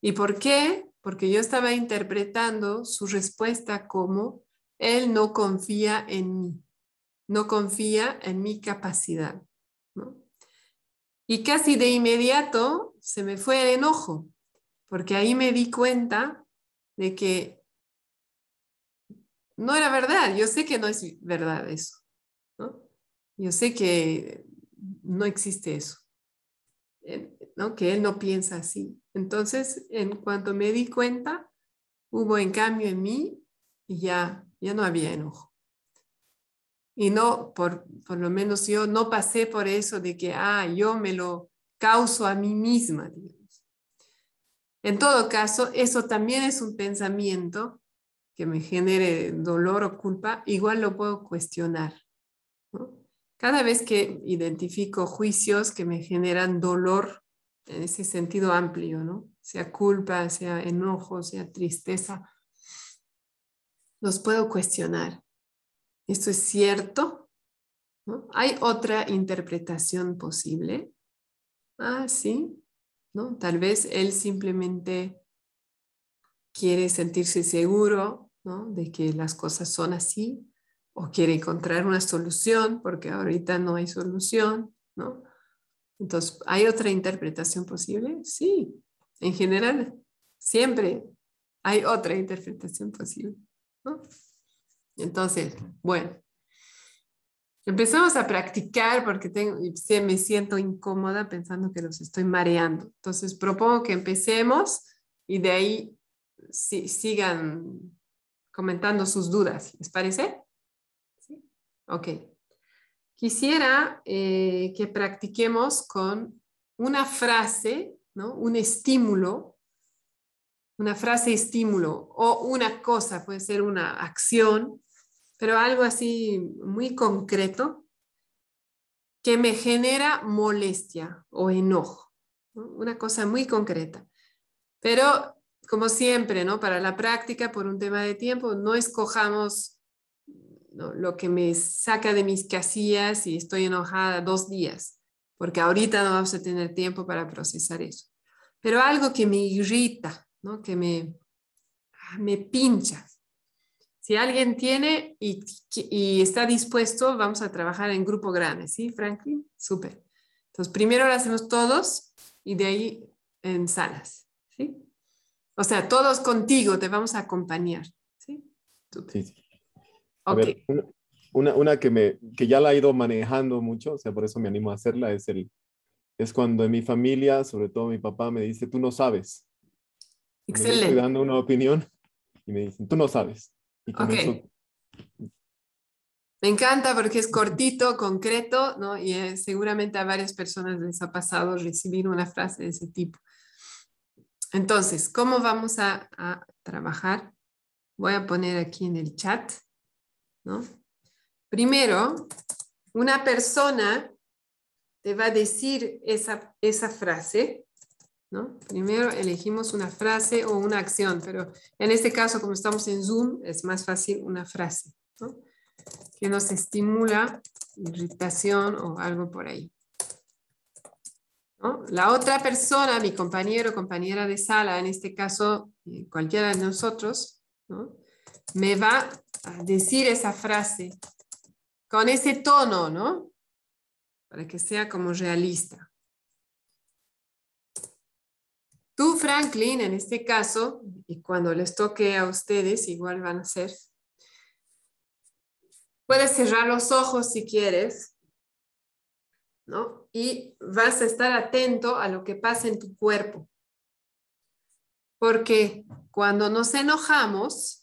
¿Y por qué? Porque yo estaba interpretando su respuesta como, él no confía en mí, no confía en mi capacidad. Y casi de inmediato se me fue el enojo, porque ahí me di cuenta de que no era verdad, yo sé que no es verdad eso. Yo sé que no existe eso, eh, ¿no? que él no piensa así. Entonces, en cuanto me di cuenta, hubo en cambio en mí y ya, ya no había enojo. Y no, por, por lo menos yo no pasé por eso de que, ah, yo me lo causo a mí misma, digamos. En todo caso, eso también es un pensamiento que me genere dolor o culpa, igual lo puedo cuestionar. Cada vez que identifico juicios que me generan dolor en ese sentido amplio, ¿no? sea culpa, sea enojo, sea tristeza, los puedo cuestionar. ¿Esto es cierto? ¿Hay otra interpretación posible? Ah, sí, ¿no? Tal vez él simplemente quiere sentirse seguro ¿no? de que las cosas son así o quiere encontrar una solución porque ahorita no hay solución, ¿no? Entonces, ¿hay otra interpretación posible? Sí, en general, siempre hay otra interpretación posible, ¿no? Entonces, bueno, empezamos a practicar porque tengo, me siento incómoda pensando que los estoy mareando. Entonces, propongo que empecemos y de ahí sigan comentando sus dudas. ¿Les parece? Ok. Quisiera eh, que practiquemos con una frase, ¿no? un estímulo una frase estímulo o una cosa, puede ser una acción, pero algo así muy concreto que me genera molestia o enojo, una cosa muy concreta. Pero como siempre, ¿no? Para la práctica, por un tema de tiempo, no escojamos lo que me saca de mis casillas y estoy enojada dos días, porque ahorita no vamos a tener tiempo para procesar eso. Pero algo que me irrita, que me, me pincha. Si alguien tiene y, y, está dispuesto, vamos a trabajar en grupo grande, ¿sí, Franklin? Súper. Entonces, primero lo hacemos todos y de ahí en salas, ¿sí? O sea, todos contigo te vamos a acompañar, ¿sí? Sí. A ver, una, una, que, me, que ya la he ido manejando mucho, o sea, por eso me animo a hacerla, es, el, es cuando en mi familia, sobre todo mi papá, me dice, tú no sabes. Excelente. estoy dando una opinión y me dicen, tú no sabes. Me encanta porque es cortito, concreto, ¿no? Y eh, seguramente a varias personas les ha pasado recibir una frase de ese tipo. Entonces, ¿cómo vamos a, a trabajar? Voy a poner aquí en el chat, ¿no? Primero, una persona te va a decir esa, esa frase Primero elegimos una frase o una acción, pero en este caso, como estamos en Zoom, es más fácil una frase, Que nos estimula irritación o algo por ahí. La otra persona, mi compañero o compañera de sala, en este caso eh, cualquiera de nosotros, me va a decir esa frase con ese tono, ¿no? Para que sea como realista. Tú, Franklin, en este caso, y cuando les toque a ustedes, igual van a ser, puedes cerrar los ojos si quieres, ¿no? Y vas a estar atento a lo que pasa en tu cuerpo. Porque cuando nos enojamos,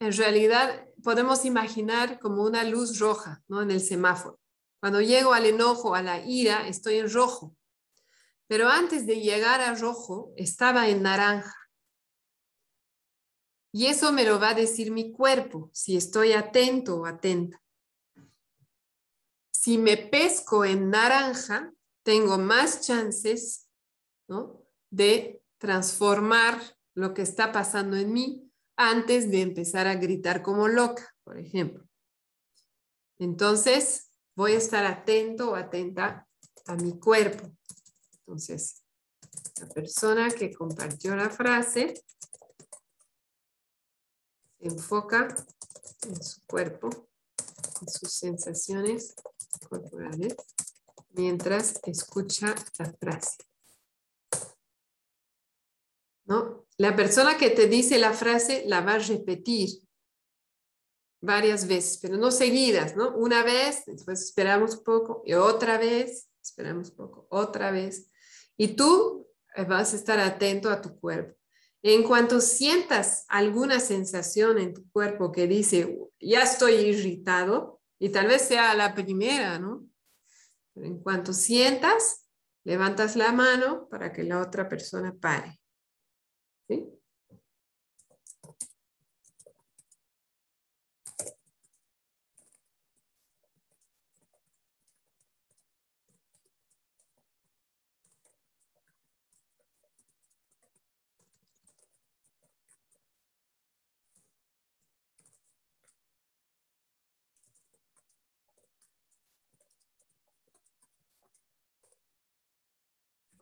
en realidad podemos imaginar como una luz roja, ¿no? En el semáforo. Cuando llego al enojo, a la ira, estoy en rojo. Pero antes de llegar a rojo, estaba en naranja. Y eso me lo va a decir mi cuerpo, si estoy atento o atenta. Si me pesco en naranja, tengo más chances de transformar lo que está pasando en mí antes de empezar a gritar como loca, por ejemplo. Entonces, voy a estar atento o atenta a mi cuerpo. Entonces, la persona que compartió la frase se enfoca en su cuerpo, en sus sensaciones corporales, mientras escucha la frase. ¿No? La persona que te dice la frase la va a repetir varias veces, pero no seguidas, ¿no? Una vez, después esperamos un poco y otra vez, esperamos un poco, otra vez. Y tú eh, vas a estar atento a tu cuerpo. En cuanto sientas alguna sensación en tu cuerpo que dice, ya estoy irritado, y tal vez sea la primera, ¿no? en cuanto sientas, levantas la mano para que la otra persona pare. ¿Sí?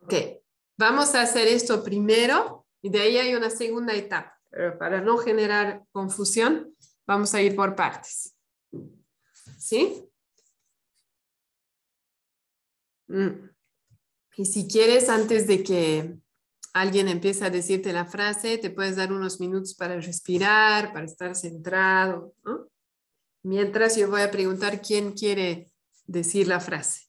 Ok, vamos a hacer esto primero y de ahí hay una segunda etapa. Pero para no generar confusión, vamos a ir por partes. ¿Sí? Mm. Y si quieres, antes de que alguien empiece a decirte la frase, te puedes dar unos minutos para respirar, para estar centrado. Mientras yo voy a preguntar quién quiere decir la frase.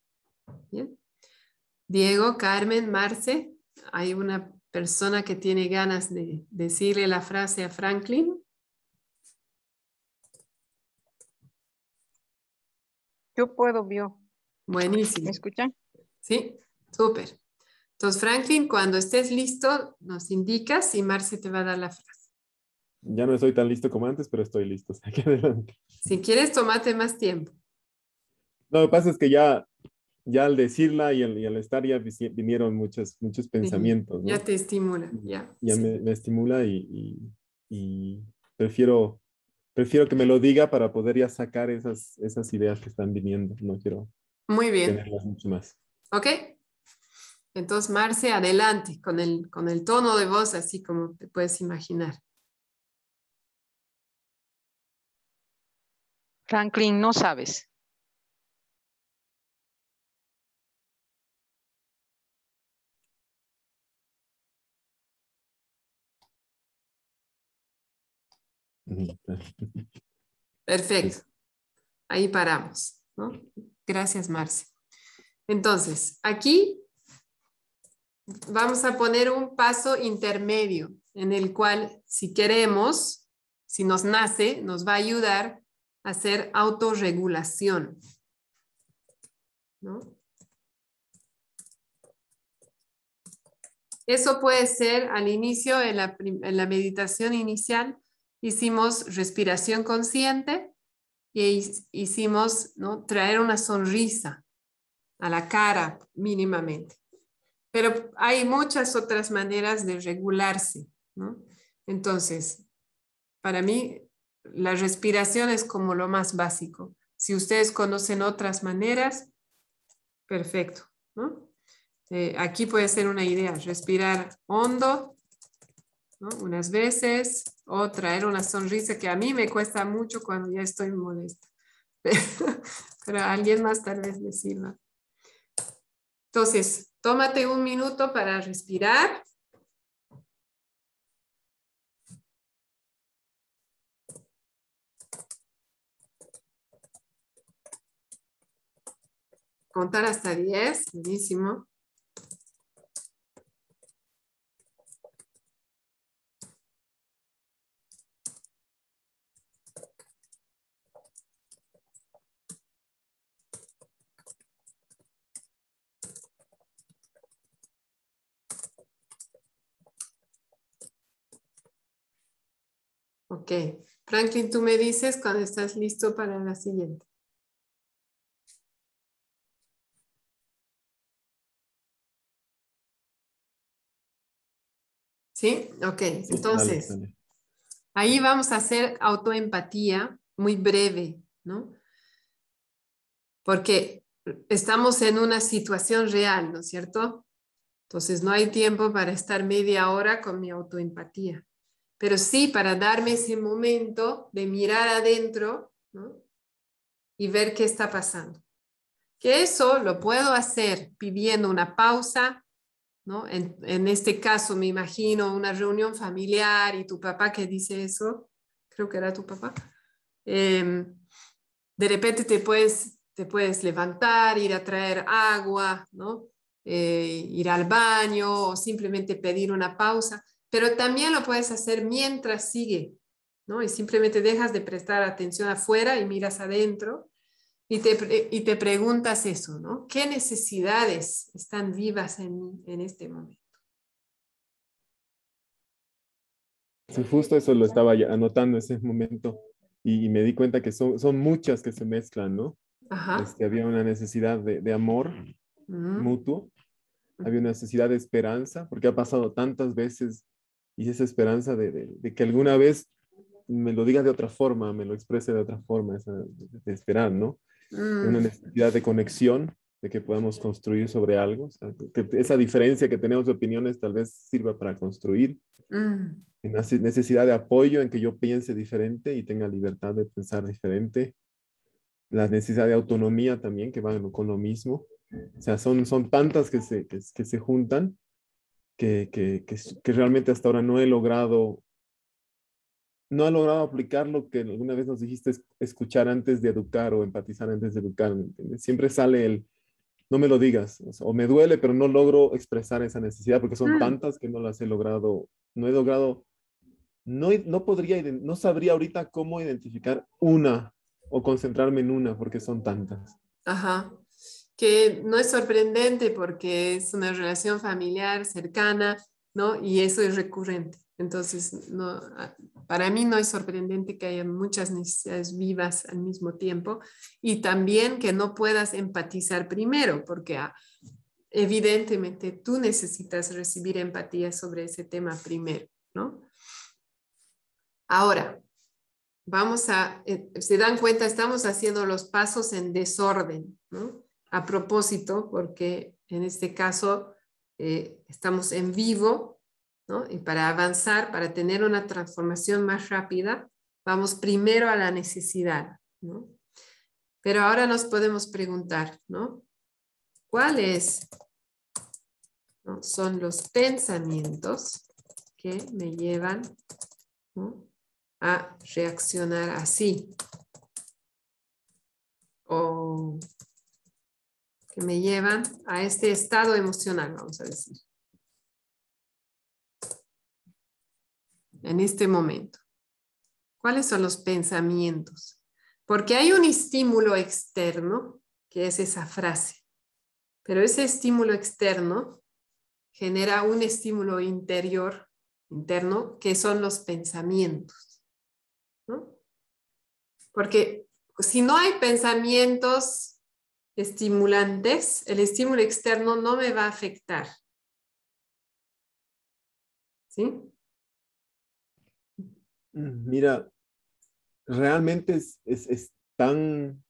Diego, Carmen, Marce, hay una persona que tiene ganas de decirle la frase a Franklin. Yo puedo, vio. Buenísimo. ¿Me escuchan? Sí, súper. Entonces, Franklin, cuando estés listo, nos indicas y Marce te va a dar la frase. Ya no estoy tan listo como antes, pero estoy listo. Aquí adelante. Si quieres, tomate más tiempo. No, lo que pasa es que ya ya al decirla y al, estar ya vinieron muchos, muchos pensamientos. Ya te estimula, ya. Ya me, estimula y, prefiero, prefiero que me lo diga para poder ya sacar esas, esas ideas que están viniendo. No quiero Muy bien. tenerlas mucho más. Ok. Entonces, Marce, adelante con el, con el tono de voz, así como te puedes imaginar. Franklin, no sabes. Perfecto. Ahí paramos. Gracias, Marce. Entonces, aquí vamos a poner un paso intermedio en el cual, si queremos, si nos nace, nos va a ayudar a hacer autorregulación. Eso puede ser al inicio, en la, en la meditación inicial, hicimos respiración consciente y hicimos ¿no? traer una sonrisa a la cara mínimamente. Pero hay muchas otras maneras de regularse. ¿no? Entonces, para mí, la respiración es como lo más básico. Si ustedes conocen otras maneras, perfecto. ¿no? Eh, aquí puede ser una idea, respirar hondo unas veces, o traer una sonrisa que a mí me cuesta mucho cuando ya estoy molesta. Pero, a alguien más tal vez le sirva. Entonces, tómate un minuto para respirar. Contar hasta 10, buenísimo. Ok. Franklin, tú me dices cuando estás listo para la siguiente. ¿Sí? Ok. Entonces, ahí vamos a hacer autoempatía muy breve, ¿no? Porque estamos en una situación real, ¿no es cierto? Entonces, no hay tiempo para estar media hora con mi autoempatía pero sí para darme ese momento de mirar adentro y ver qué está pasando. Que eso lo puedo hacer pidiendo una pausa, ¿no? En, este caso me imagino una reunión familiar y tu papá que dice eso, creo que era tu papá, em, de repente te puedes, te puedes levantar, ir a traer agua, ¿no? Eh, ir al baño o simplemente pedir una pausa, pero también lo puedes hacer mientras sigue, ¿no? Y simplemente dejas de prestar atención afuera y miras adentro y te, y te preguntas eso, ¿no? ¿Qué necesidades están vivas en mí en este momento? Sí, justo eso lo estaba anotando en ese momento y, me di cuenta que son, son muchas que se mezclan, ¿no? Ajá. Este, había una necesidad de, de amor Mm, mutuo, había una necesidad de esperanza, porque ha pasado tantas veces y esa esperanza de, de- de que alguna vez me lo diga de otra forma, me lo exprese de otra forma, esa, de, esperar, ¿no? mm, Una necesidad de conexión, de que podamos construir sobre algo, o sea, que esa diferencia que tenemos de opiniones tal vez sirva para construir, mm, una nece- necesidad de apoyo en que yo piense diferente y tenga libertad de pensar diferente, la necesidad de autonomía también, que va con lo mismo. O sea, son, son tantas que se, que, que se juntan que, que, que, que realmente hasta ahora no he logrado, no he logrado aplicar lo que alguna vez nos dijiste, es- escuchar antes de educar o empatizar antes de educar. ¿me entiendes? Siempre sale el, no me lo digas, o, sea, o me duele, pero no logro expresar esa necesidad porque son Mm. tantas que no las he logrado, no he logrado, no, no podría, no sabría ahorita cómo identificar una o concentrarme en una porque son tantas. Ajá. Que no es sorprendente porque es una relación familiar cercana, ¿no? Y eso es recurrente. Entonces, no, para mí no es sorprendente que haya muchas necesidades vivas al mismo tiempo y también que no puedas empatizar primero, porque ah, evidentemente tú necesitas recibir empatía sobre ese tema primero, ¿no? Ahora, vamos a, eh, se dan cuenta, estamos haciendo los pasos en desorden, ¿no? A propósito, porque en este caso eh, estamos en vivo, ¿no? Y para avanzar, para tener una transformación más rápida, vamos primero a la necesidad, ¿no? Pero ahora nos podemos preguntar, ¿no? ¿Cuáles son los pensamientos que me llevan a reaccionar así. O me llevan a este estado emocional, vamos a decir. En este momento. ¿Cuáles son los pensamientos? Porque hay un estímulo externo, que es esa frase. Pero ese estímulo externo genera un estímulo interior, interno, que son los pensamientos. Porque si no hay pensamientos estimulantes, el estímulo externo no me va a afectar. ¿Sí? Mira, realmente es, es, es tan,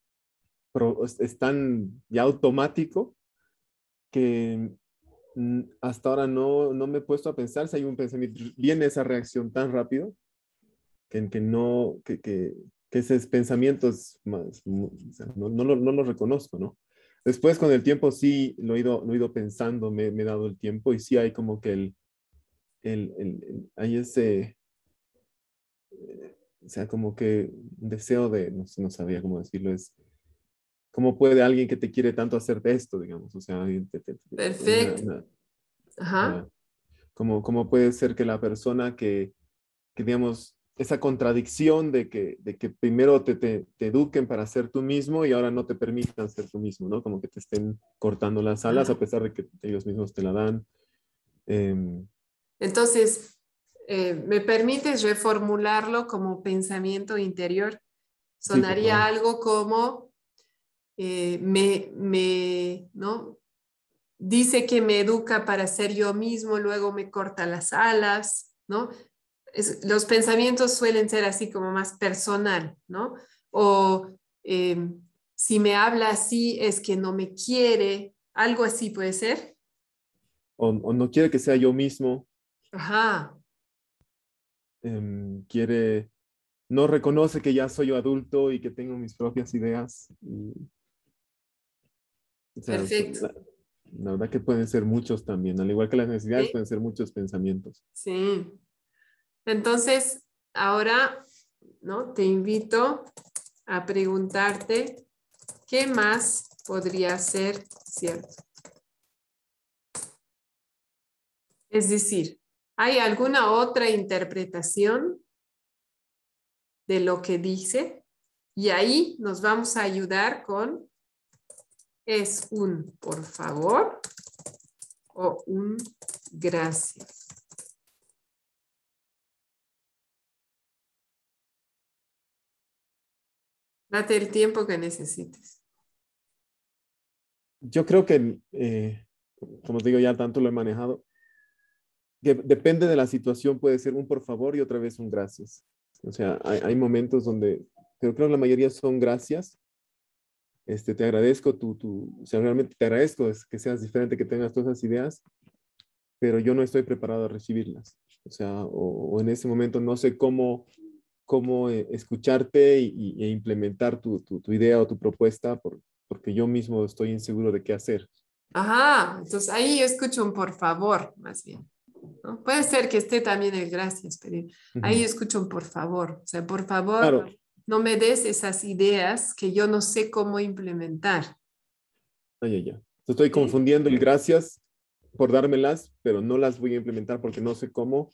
es, tan ya automático que mm, hasta ahora no, no me he puesto a pensar si hay un pensamiento, viene esa reacción tan rápido que, no, que, que ese pensamiento es más, no, no, lo, no lo reconozco, ¿no? Después con el tiempo sí lo he ido, lo he ido pensando, me, me he dado el tiempo y sí hay como que el, el, el- el- hay ese, eh, o sea, como que un deseo de, no, no sabía cómo decirlo, es, ¿cómo puede alguien que te quiere tanto hacerte esto, digamos? O sea, te- te- Perfecto. una- una- Ajá. Ah, ¿Cómo, cómo puede ser que la persona que, que, digamos, esa contradicción de que, de que primero te, te, te eduquen para ser tú mismo y ahora no te permitan ser tú mismo, ¿no? Como que te estén cortando las alas a pesar de que ellos mismos te la dan. Em, Entonces, eh, ¿me permites reformularlo como pensamiento interior? Sonaría algo como, eh, me, me, ¿no? Dice que me educa para ser yo mismo, luego me corta las alas, ¿no? Es- los pensamientos suelen ser así como más personal, ¿no? O eh, si me habla así es que no me quiere, algo así puede ser. o, o no quiere que sea yo mismo, Ajá, em, quiere, no reconoce que ya soy adulto y que tengo mis propias ideas. y- o sea, Perfecto. La, la verdad que pueden ser muchos también, al igual que las necesidades Sí. pueden ser muchos pensamientos. sí. Entonces, ahora ¿no? Te invito a preguntarte qué más podría ser cierto. Es decir, ¿hay alguna otra interpretación de lo que dice? Y ahí nos vamos a ayudar con es un por favor o un gracias. Date el tiempo que necesites. Yo creo que, eh, como digo, ya tanto lo he manejado, que depende de la situación, puede ser un por favor y otra vez un gracias. O sea, hay, momentos donde, pero creo que la mayoría son gracias. Este, te agradezco tu, tu, o sea, realmente te agradezco que seas diferente, que tengas todas esas ideas, pero yo no estoy preparado a recibirlas. O sea, o, en ese momento no sé cómo, cómo eh, escucharte y, e implementar tu, tu, tu, idea o tu propuesta por, porque yo mismo estoy inseguro de qué hacer. Ajá, entonces ahí escucho un por favor, más bien. Puede ser que esté también el gracias, pero ahí escucho un por favor. O sea, por favor, no me des esas ideas que yo no sé cómo implementar. Ay, ay, ay. Estoy confundiendo el gracias por dármelas, pero no las voy a implementar porque no sé cómo.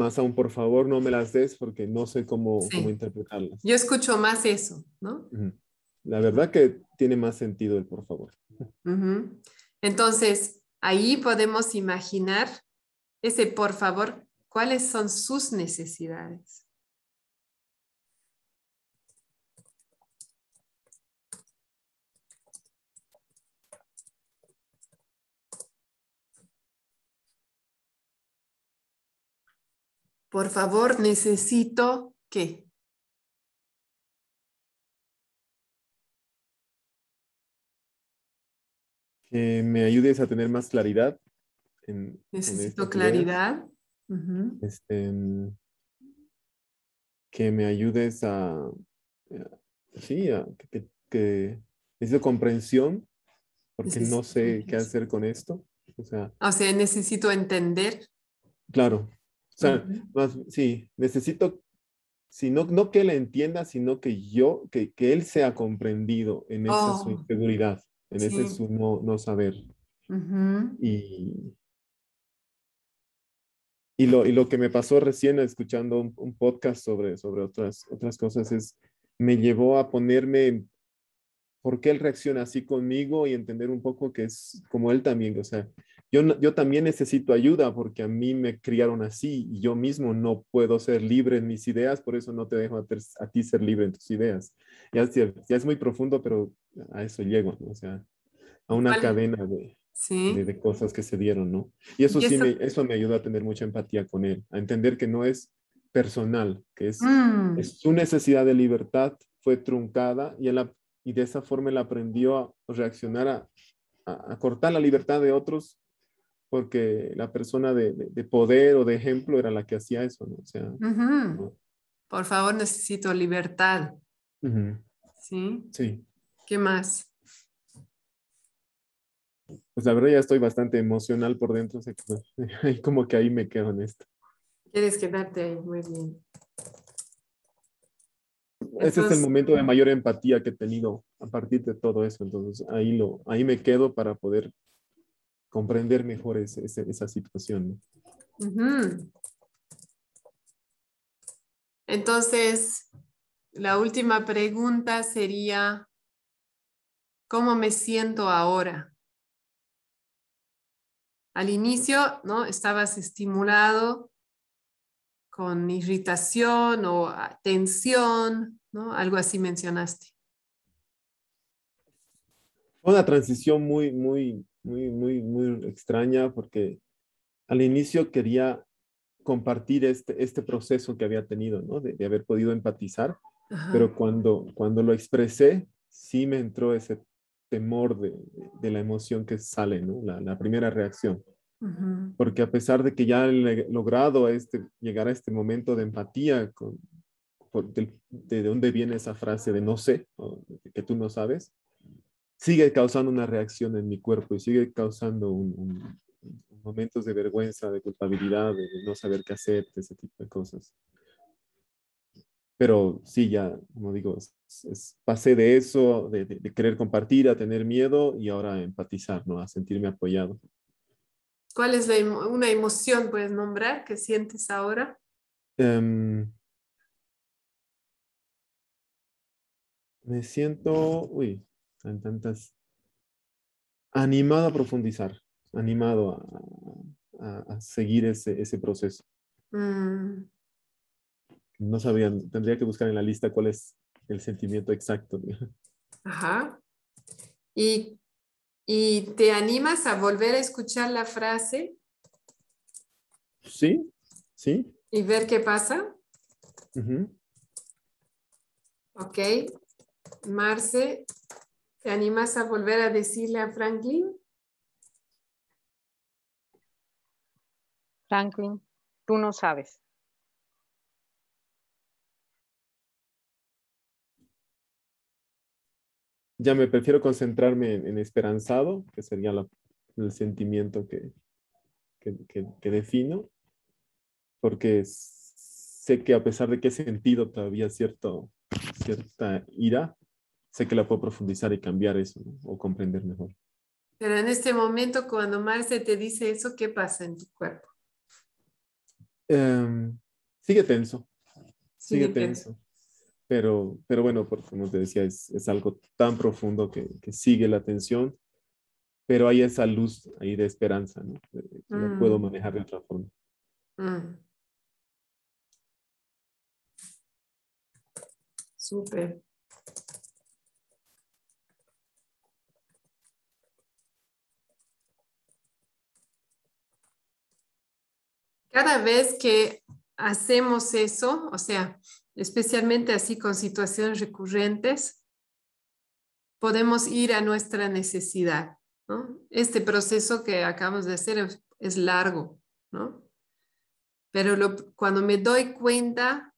Más aún, por favor, no me las des porque no sé cómo, cómo interpretarlas. Yo escucho más eso, ¿no? La verdad que tiene más sentido el por favor. Entonces, ahí podemos imaginar ese por favor, ¿cuáles son sus necesidades? Por favor, necesito qué? Que me ayudes a tener más claridad Necesito claridad. este, que me ayudes a, sí, a, que, que, necesito comprensión porque no sé qué hacer con esto. O sea, o sea, necesito entender. Claro. O sea, más, sí, necesito, si no, no que él entienda, sino que yo, que, que él sea comprendido en esa su oh, inseguridad, en ese su no, no saber. Y, y lo, y lo que me pasó recién escuchando un, podcast sobre, sobre otras, otras cosas es, me llevó a ponerme por qué él reacciona así conmigo y entender un poco que es como él también. O sea, yo, yo también necesito ayuda porque a mí me criaron así y yo mismo no puedo ser libre en mis ideas, por eso no te dejo a, ti ser libre en tus ideas. Ya, ya, es muy profundo, pero a eso llego, o sea, a una cadena de, de, cosas que se dieron, ¿no? Y eso sí, Me, eso me ayuda a tener mucha empatía con él, a entender que no es personal, que es, mm. es su necesidad de libertad fue truncada y, él, y de esa forma él aprendió a reaccionar a, a, cortar la libertad de otros porque la persona de, de, poder o de ejemplo era la que hacía eso, ¿no? O sea, Por favor, necesito libertad. ¿Sí? Sí. ¿Qué más? Pues la verdad ya estoy bastante emocional por dentro, y como que ahí me quedo en esto. Quieres quedarte ahí, muy bien. Ese es el momento de mayor empatía que he tenido a partir de todo eso, entonces ahí, lo, ahí me quedo para poder comprender mejor esa situación. Entonces, la última pregunta sería, ¿cómo me siento ahora? Al inicio, ¿no? Estabas estimulado con irritación o tensión, ¿no? Algo así mencionaste. Fue una transición muy, muy, muy, muy, muy extraña porque al inicio quería compartir este, este proceso que había tenido, ¿no? De, haber podido empatizar, pero cuando, cuando lo expresé, sí me entró ese temor de, de, la emoción que sale, ¿no? La, la primera reacción. Porque a pesar de que ya he logrado este, llegar a este momento de empatía con, de, de, dónde viene esa frase de no sé, que tú no sabes, sigue causando una reacción en mi cuerpo y sigue causando un, momentos de vergüenza, de culpabilidad, de, no saber qué hacer, de ese tipo de cosas. pero sí, ya, como digo, pasé de eso, de, de, querer compartir, a tener miedo y ahora a empatizar, ¿no? A sentirme apoyado. ¿Cuál es la, una emoción, puedes nombrar, que sientes ahora? Em, me siento, uy, tantas, animado a profundizar, animado a, a, seguir ese, ese proceso. Mm. No sabía, tendría que buscar en la lista cuál es el sentimiento exacto. Ajá. ¿Y, ¿Y te animas a volver a escuchar la frase? Sí, sí. ¿Y ver qué pasa? Ok. Marce, ¿te animas a volver a decirle a Franklin? Franklin, tú no sabes. Ya me prefiero concentrarme en, esperanzado, que sería el sentimiento que, que, defino, porque sé que a pesar de que he sentido todavía cierto, cierta ira, sé que la puedo profundizar y cambiar eso o comprender mejor. Pero en este momento, cuando Marce te dice eso, ¿qué pasa en tu cuerpo? Em, sigue tenso. Sigue, tenso. Pero, pero bueno, como te decía, es, es algo tan profundo que, que, sigue la tensión, pero hay esa luz ahí de esperanza, ¿no? Puedo mm. manejar de otra forma. Mm. Súper. Cada vez que hacemos eso, o sea, especialmente así con situaciones recurrentes, podemos ir a nuestra necesidad. Este proceso que acabamos de hacer es, largo, ¿no? Pero cuando me doy cuenta,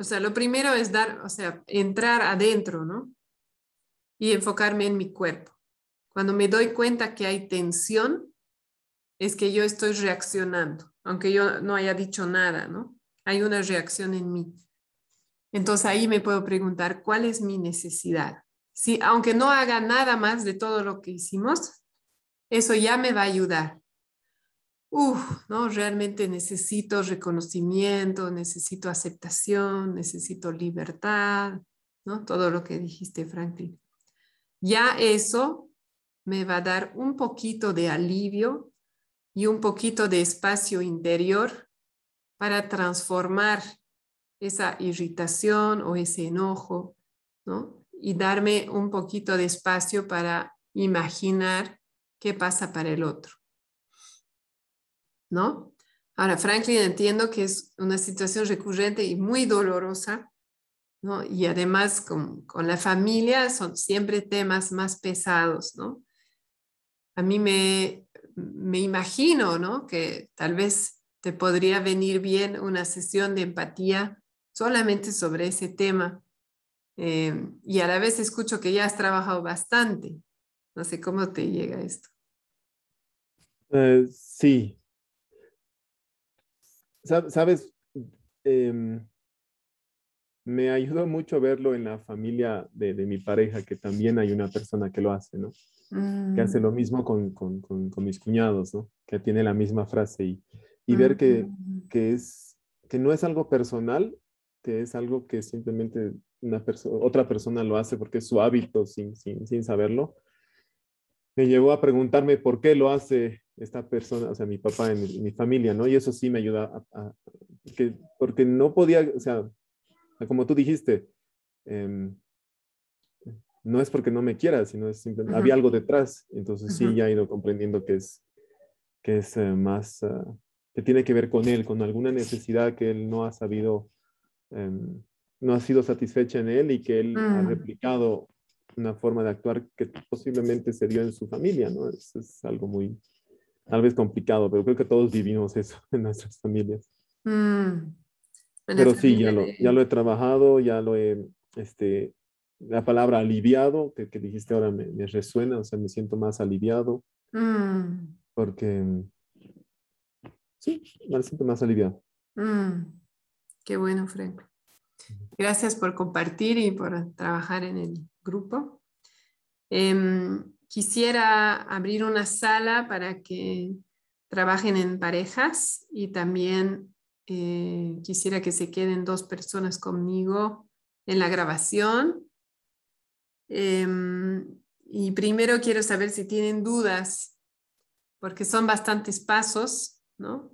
o sea, lo primero es dar, o sea, entrar adentro, ¿no? Y enfocarme en mi cuerpo. Cuando me doy cuenta que hay tensión, es que yo estoy reaccionando aunque yo no haya dicho nada, ¿no? Hay una reacción en mí. Entonces ahí me puedo preguntar, ¿cuál es mi necesidad? Si, aunque no haga nada más de todo lo que hicimos, eso ya me va a ayudar. Uf, ¿no? Realmente necesito reconocimiento, necesito aceptación, necesito libertad, ¿no? Todo lo que dijiste, Franklin. Ya eso me va a dar un poquito de alivio y un poquito de espacio interior para transformar esa irritación o ese enojo, ¿no? Y darme un poquito de espacio para imaginar qué pasa para el otro, ¿no? Ahora, Franklin, entiendo que es una situación recurrente y muy dolorosa, ¿no? Y además con, con la familia son siempre temas más pesados, ¿no? A mí me, me imagino, ¿no? Que tal vez te podría venir bien una sesión de empatía solamente sobre ese tema. Eh, y a la vez escucho que ya has trabajado bastante. No sé cómo te llega esto. Eh, sí. Sabes, em, me ayudó mucho verlo en la familia de, de, mi pareja, que también hay una persona que lo hace, ¿no? que hace lo mm. mismo con, con, con, mis cuñados, ¿no? Que tiene la misma frase y, y ver que, que, es, que no es algo personal, que es algo que simplemente una otra persona lo hace porque es su hábito sin, sin, sin saberlo. Me llevó a preguntarme por qué lo hace esta persona, o sea, mi papá en mi, familia, ¿no? Y eso sí me ayuda a, que, porque no podía, o sea, como tú dijiste, eh, no es porque no me quiera, sino es simplemente, había algo detrás. Entonces sí, ya he ido comprendiendo que es, que es eh, más, ah, que tiene que ver con él, con alguna necesidad que él no ha sabido, em, no ha sido satisfecha en él y que él ha mm. replicado una forma de actuar que posiblemente se dio en su familia, ¿no? Es, es algo muy, tal vez complicado, pero creo que todos vivimos eso en nuestras familias. Mm. Pero sí, ya lo, ya lo he trabajado, ya lo he este, la palabra aliviado, que, que dijiste ahora me, me, resuena, o sea, me siento más aliviado. Mm. Porque, sí, me siento más aliviado. Mm. Qué bueno, Frank. Gracias por compartir y por trabajar en el grupo. Em, quisiera abrir una sala para que trabajen en parejas y también eh, quisiera que se queden dos personas conmigo en la grabación. Em, y primero quiero saber si tienen dudas, porque son bastantes pasos, ¿no?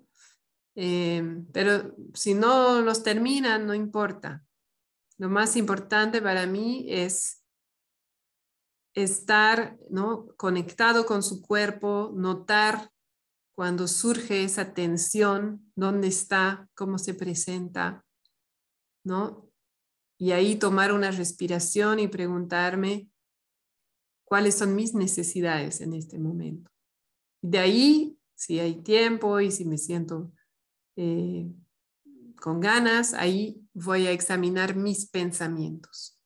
Em, pero si no los terminan, no importa. Lo más importante para mí es estar ¿no? conectado con su cuerpo, notar cuando surge esa tensión, dónde está, cómo se presenta, ¿no? Y ahí tomar una respiración y preguntarme cuáles son mis necesidades en este momento. De ahí, si hay tiempo y si me siento eh, con ganas, ahí voy a examinar mis pensamientos.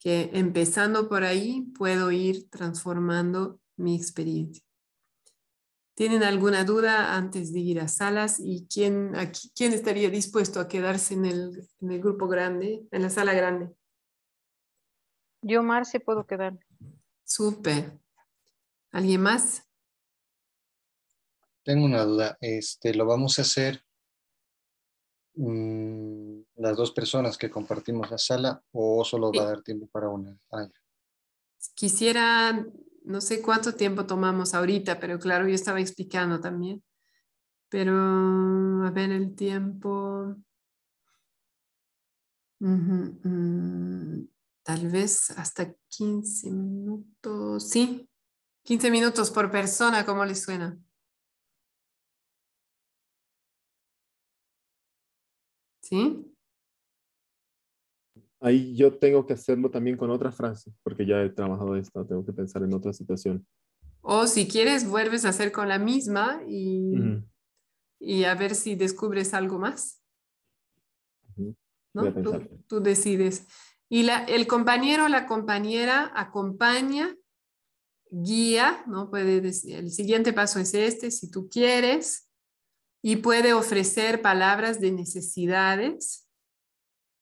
Que empezando por ahí puedo ir transformando mi experiencia. ¿Tienen alguna duda antes de ir a salas? ¿Y quién, aquí, quién estaría dispuesto a quedarse en el, en el grupo grande, en la sala grande? Yo, Marce, puedo quedar. Súper. ¿Alguien más? Tengo una duda. Este, ¿Lo vamos a hacer mm, las dos personas que compartimos la sala o solo va a dar tiempo para una? Ah, Quisiera, no sé cuánto tiempo tomamos ahorita, pero claro, yo estaba explicando también. Pero, a ver, el tiempo. Mm, tal vez hasta 15 minutos. Sí, 15 minutos por persona, ¿cómo les suena? ¿Sí? Ahí yo tengo que hacerlo también con otra frase, porque ya he trabajado esto, tengo que pensar en otra situación. O si quieres, vuelves a hacer con la misma y, y a ver si descubres algo más. ¿no? Tú, decides. Y la, el compañero o la compañera acompaña, guía, ¿no? Puede decir, el siguiente paso es este, si tú quieres, y puede ofrecer palabras de necesidades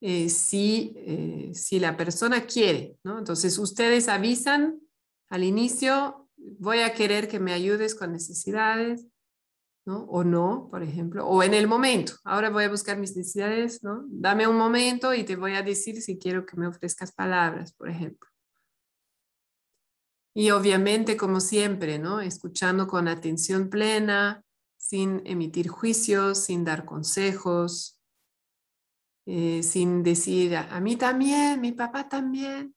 eh, si, eh, si la persona quiere. ¿no? Entonces, ustedes avisan al inicio, voy a querer que me ayudes con necesidades, ¿no? O no, por ejemplo, o en el momento. Ahora voy a buscar mis necesidades, ¿no? Dame un momento y te voy a decir si quiero que me ofrezcas palabras, por ejemplo. Y obviamente, como siempre, ¿no? Escuchando con atención plena, sin emitir juicios, sin dar consejos, eh, sin decir, a, mí también, mi papá también,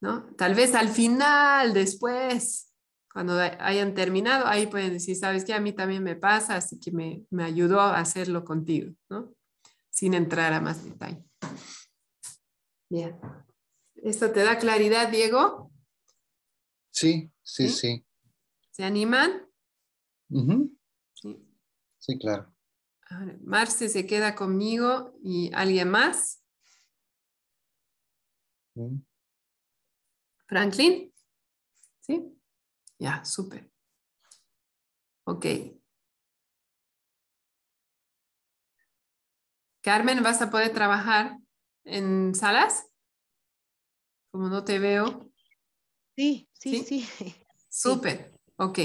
¿no? Tal vez al final, después, cuando hayan terminado, ahí pueden decir, sabes que a mí también me pasa, así que me, me ayudó a hacerlo contigo, ¿no? Sin entrar a más detalle. Bien. ¿Esto te da claridad, Diego? Sí, sí, sí. ¿Se animan? Sí, claro. Marce se queda conmigo y alguien más. Franklin. ¿Sí? Ya, súper. Ok. Carmen, ¿vas a poder trabajar en salas? Como no te veo. Sí, sí, sí. Súper. Ok.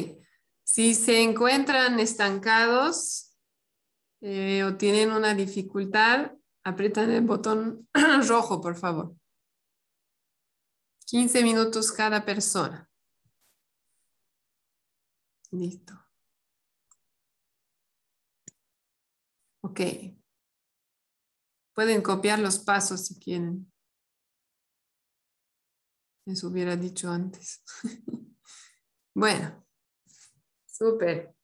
Si se encuentran estancados eh, o tienen una dificultad, aprietan el botón rojo, por favor. 15 minutos cada persona. Listo. Ok. Pueden copiar los pasos si quieren. Eso hubiera dicho antes. bueno. Súper.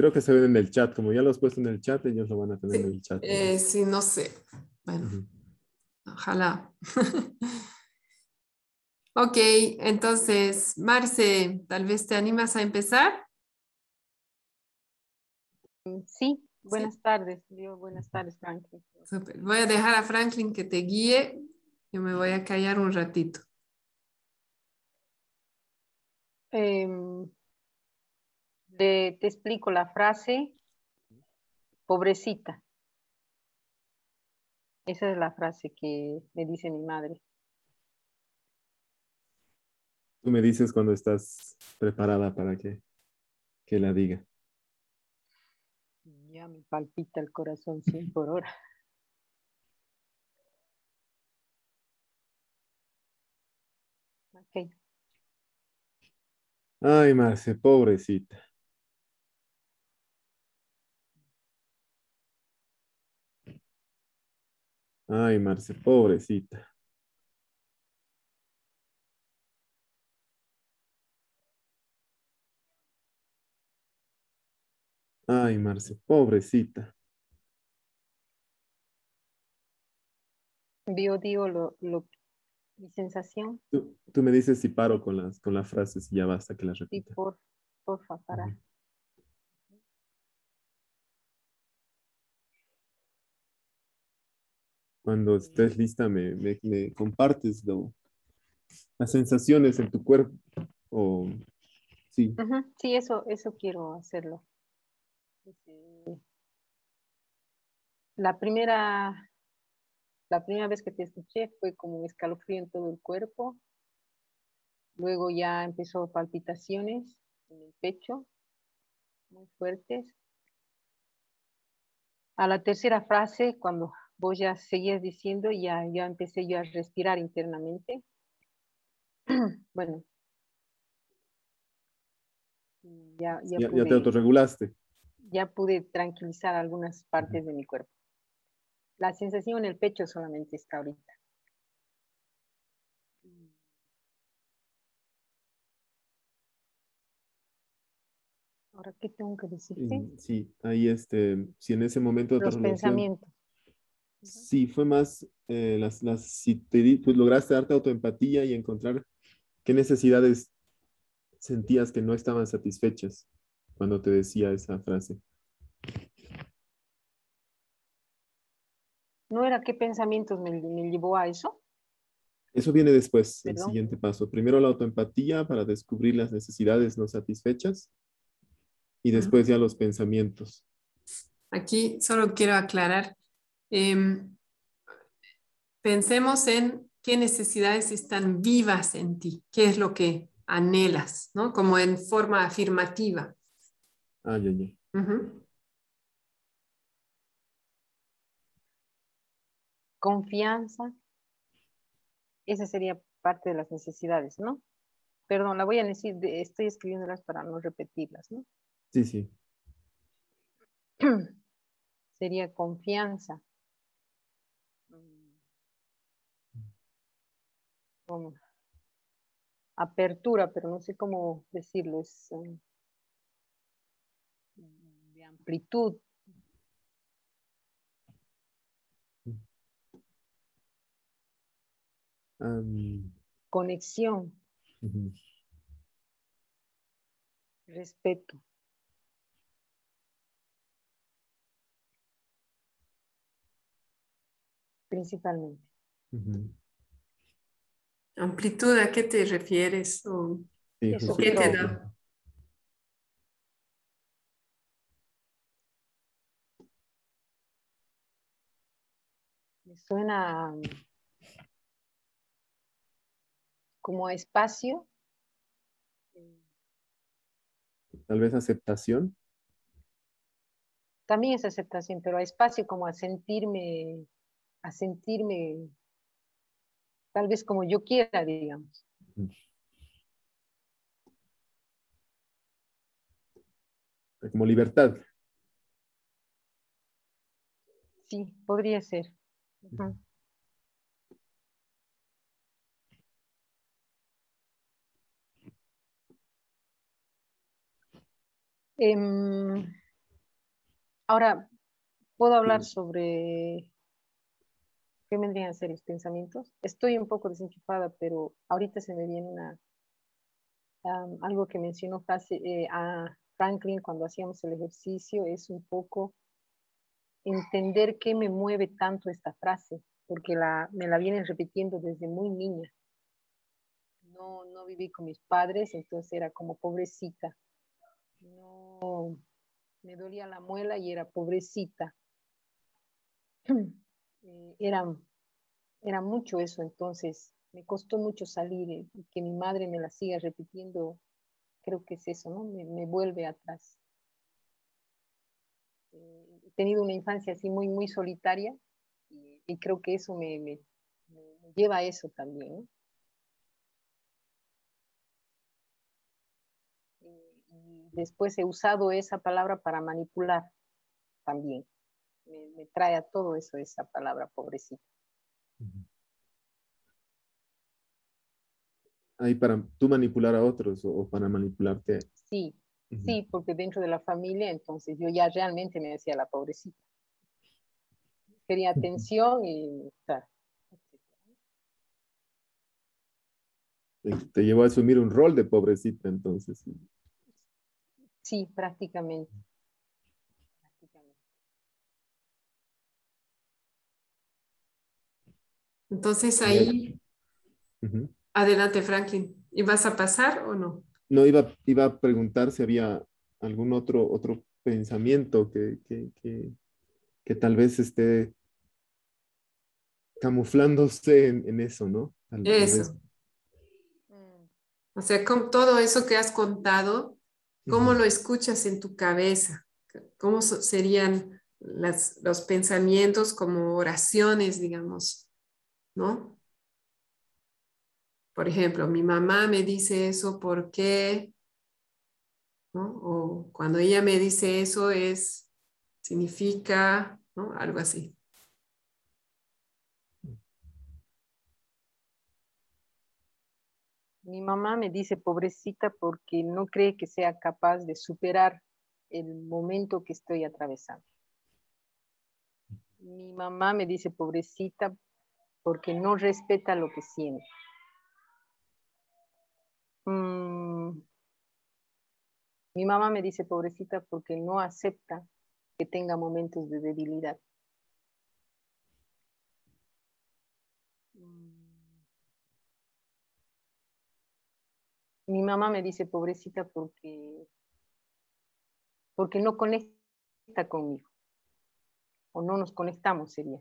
Creo que se ven en el chat, como ya lo has puesto en el chat, ellos lo van a tener en el chat. Eh, sí, no sé. Bueno, ojalá. ok, entonces, Marce, tal vez te animas a empezar. Sí, buenas tardes. buenas tardes, Franklin. Voy a dejar a Franklin que te guíe. Yo me voy a callar un ratito. Em, te explico la frase, pobrecita. Esa es la frase que me dice mi madre. Tú me dices cuando estás preparada para que, que la diga. Ya me palpita el corazón 100 por hora. Ok. Ay, Marce, pobrecita. Ay, Marce, pobrecita. Ay, Marce, pobrecita. Yo digo lo, lo, mi sensación. Tú, tú me dices si paro con las, con las frases y ya basta que las Sí, repita. por, porfa, para. Cuando estés lista, me, me, me compartes lo- las sensaciones en tu cuerpo. O, sí, Ujú, Sí, eso, eso quiero hacerlo. Este, La primera, la primera vez que te escuché fue como un escalofrío en todo el cuerpo. Luego ya empezó palpitaciones en el pecho, muy fuertes. A la tercera frase, cuando vos ya seguías diciendo, ya, ya empecé yo a respirar internamente. Bueno. Ya, ya, ya, ya te pude- autorregulaste. ya pude tranquilizar algunas partes de mi cuerpo. La sensación en el pecho solamente está ahorita. Ahora, ¿qué tengo que decirte? Sí, ahí este, si en ese momento Los pensamientos. Sí, fue más, eh, las, las, si te di- pues lograste darte autoempatía y encontrar qué necesidades sentías que no estaban satisfechas cuando te decía esa frase. ¿No era qué pensamientos me, me llevó a eso? Eso viene después, el siguiente paso. Primero la autoempatía para descubrir las necesidades no satisfechas y después ya los pensamientos. Aquí solo quiero aclarar. Em, pensemos en qué necesidades están vivas en ti, qué es lo que anhelas, ¿no? Como en forma afirmativa. Ah, ya, ya. Ujú. Confianza. Esa sería parte de las necesidades, ¿no? Perdón, la voy a decir, de- estoy escribiéndolas para no repetirlas, ¿no? Sí, sí. sería confianza. Apertura, pero no sé cómo decirlo, es eh, de amplitud. Am, conexión, respeto. Principalmente. Amplitud, ¿a qué te refieres? O- Sí, ¿Qué te da? Me suena como a espacio. Tal vez aceptación. También es aceptación, pero a espacio como a sentirme, a sentirme tal vez como yo quiera, digamos. Como libertad. Sí, podría ser. Em, ahora, ¿puedo hablar sobre qué vendrían a ser los pensamientos? Estoy un poco desenchufada, pero ahorita se me viene una, am, algo que mencionó frase, eh, a Franklin cuando hacíamos el ejercicio, es un poco entender qué me mueve tanto esta frase, porque la, me la vienen repitiendo desde muy niña. No, no viví con mis padres, entonces era como pobrecita. No, me dolía la muela y era pobrecita. eh, era, era mucho eso, entonces me costó mucho salir y que mi madre me la siga repitiendo, creo que es eso, ¿no? Me, vuelve atrás. Eh, he tenido una infancia así muy, muy solitaria y, creo que eso me, me, lleva a eso también. Y, después he usado esa palabra para manipular también. Me, trae a todo eso esa palabra pobrecita. ahí para tú manipular a otros o, para manipularte. Sí, sí, porque dentro de la familia, entonces yo ya realmente me decía la pobrecita. Quería atención y... Te llevó a asumir un rol de pobrecita, entonces. Sí, prácticamente. Entonces ahí, Adelante, Franklin. ¿Ibas a pasar o no? No, iba, iba a preguntar si había algún otro, otro pensamiento que, que, tal vez esté camuflándose en, eso, ¿no? eso. Mm. O sea, con todo eso que has contado, ¿cómo lo escuchas en tu cabeza? ¿Cómo serían los pensamientos como oraciones, digamos? ¿No? Por ejemplo, mi mamá me dice eso porque, ¿no? O cuando ella me dice eso es, significa, ¿no? Algo así. Mi mamá me dice pobrecita porque no cree que sea capaz de superar el momento que estoy atravesando. Mi mamá me dice pobrecita porque no respeta lo que siente. Mm, mi mamá me dice pobrecita porque no acepta que tenga momentos de debilidad. Mm, mi mamá me dice pobrecita porque porque no conecta conmigo o no nos conectamos sería.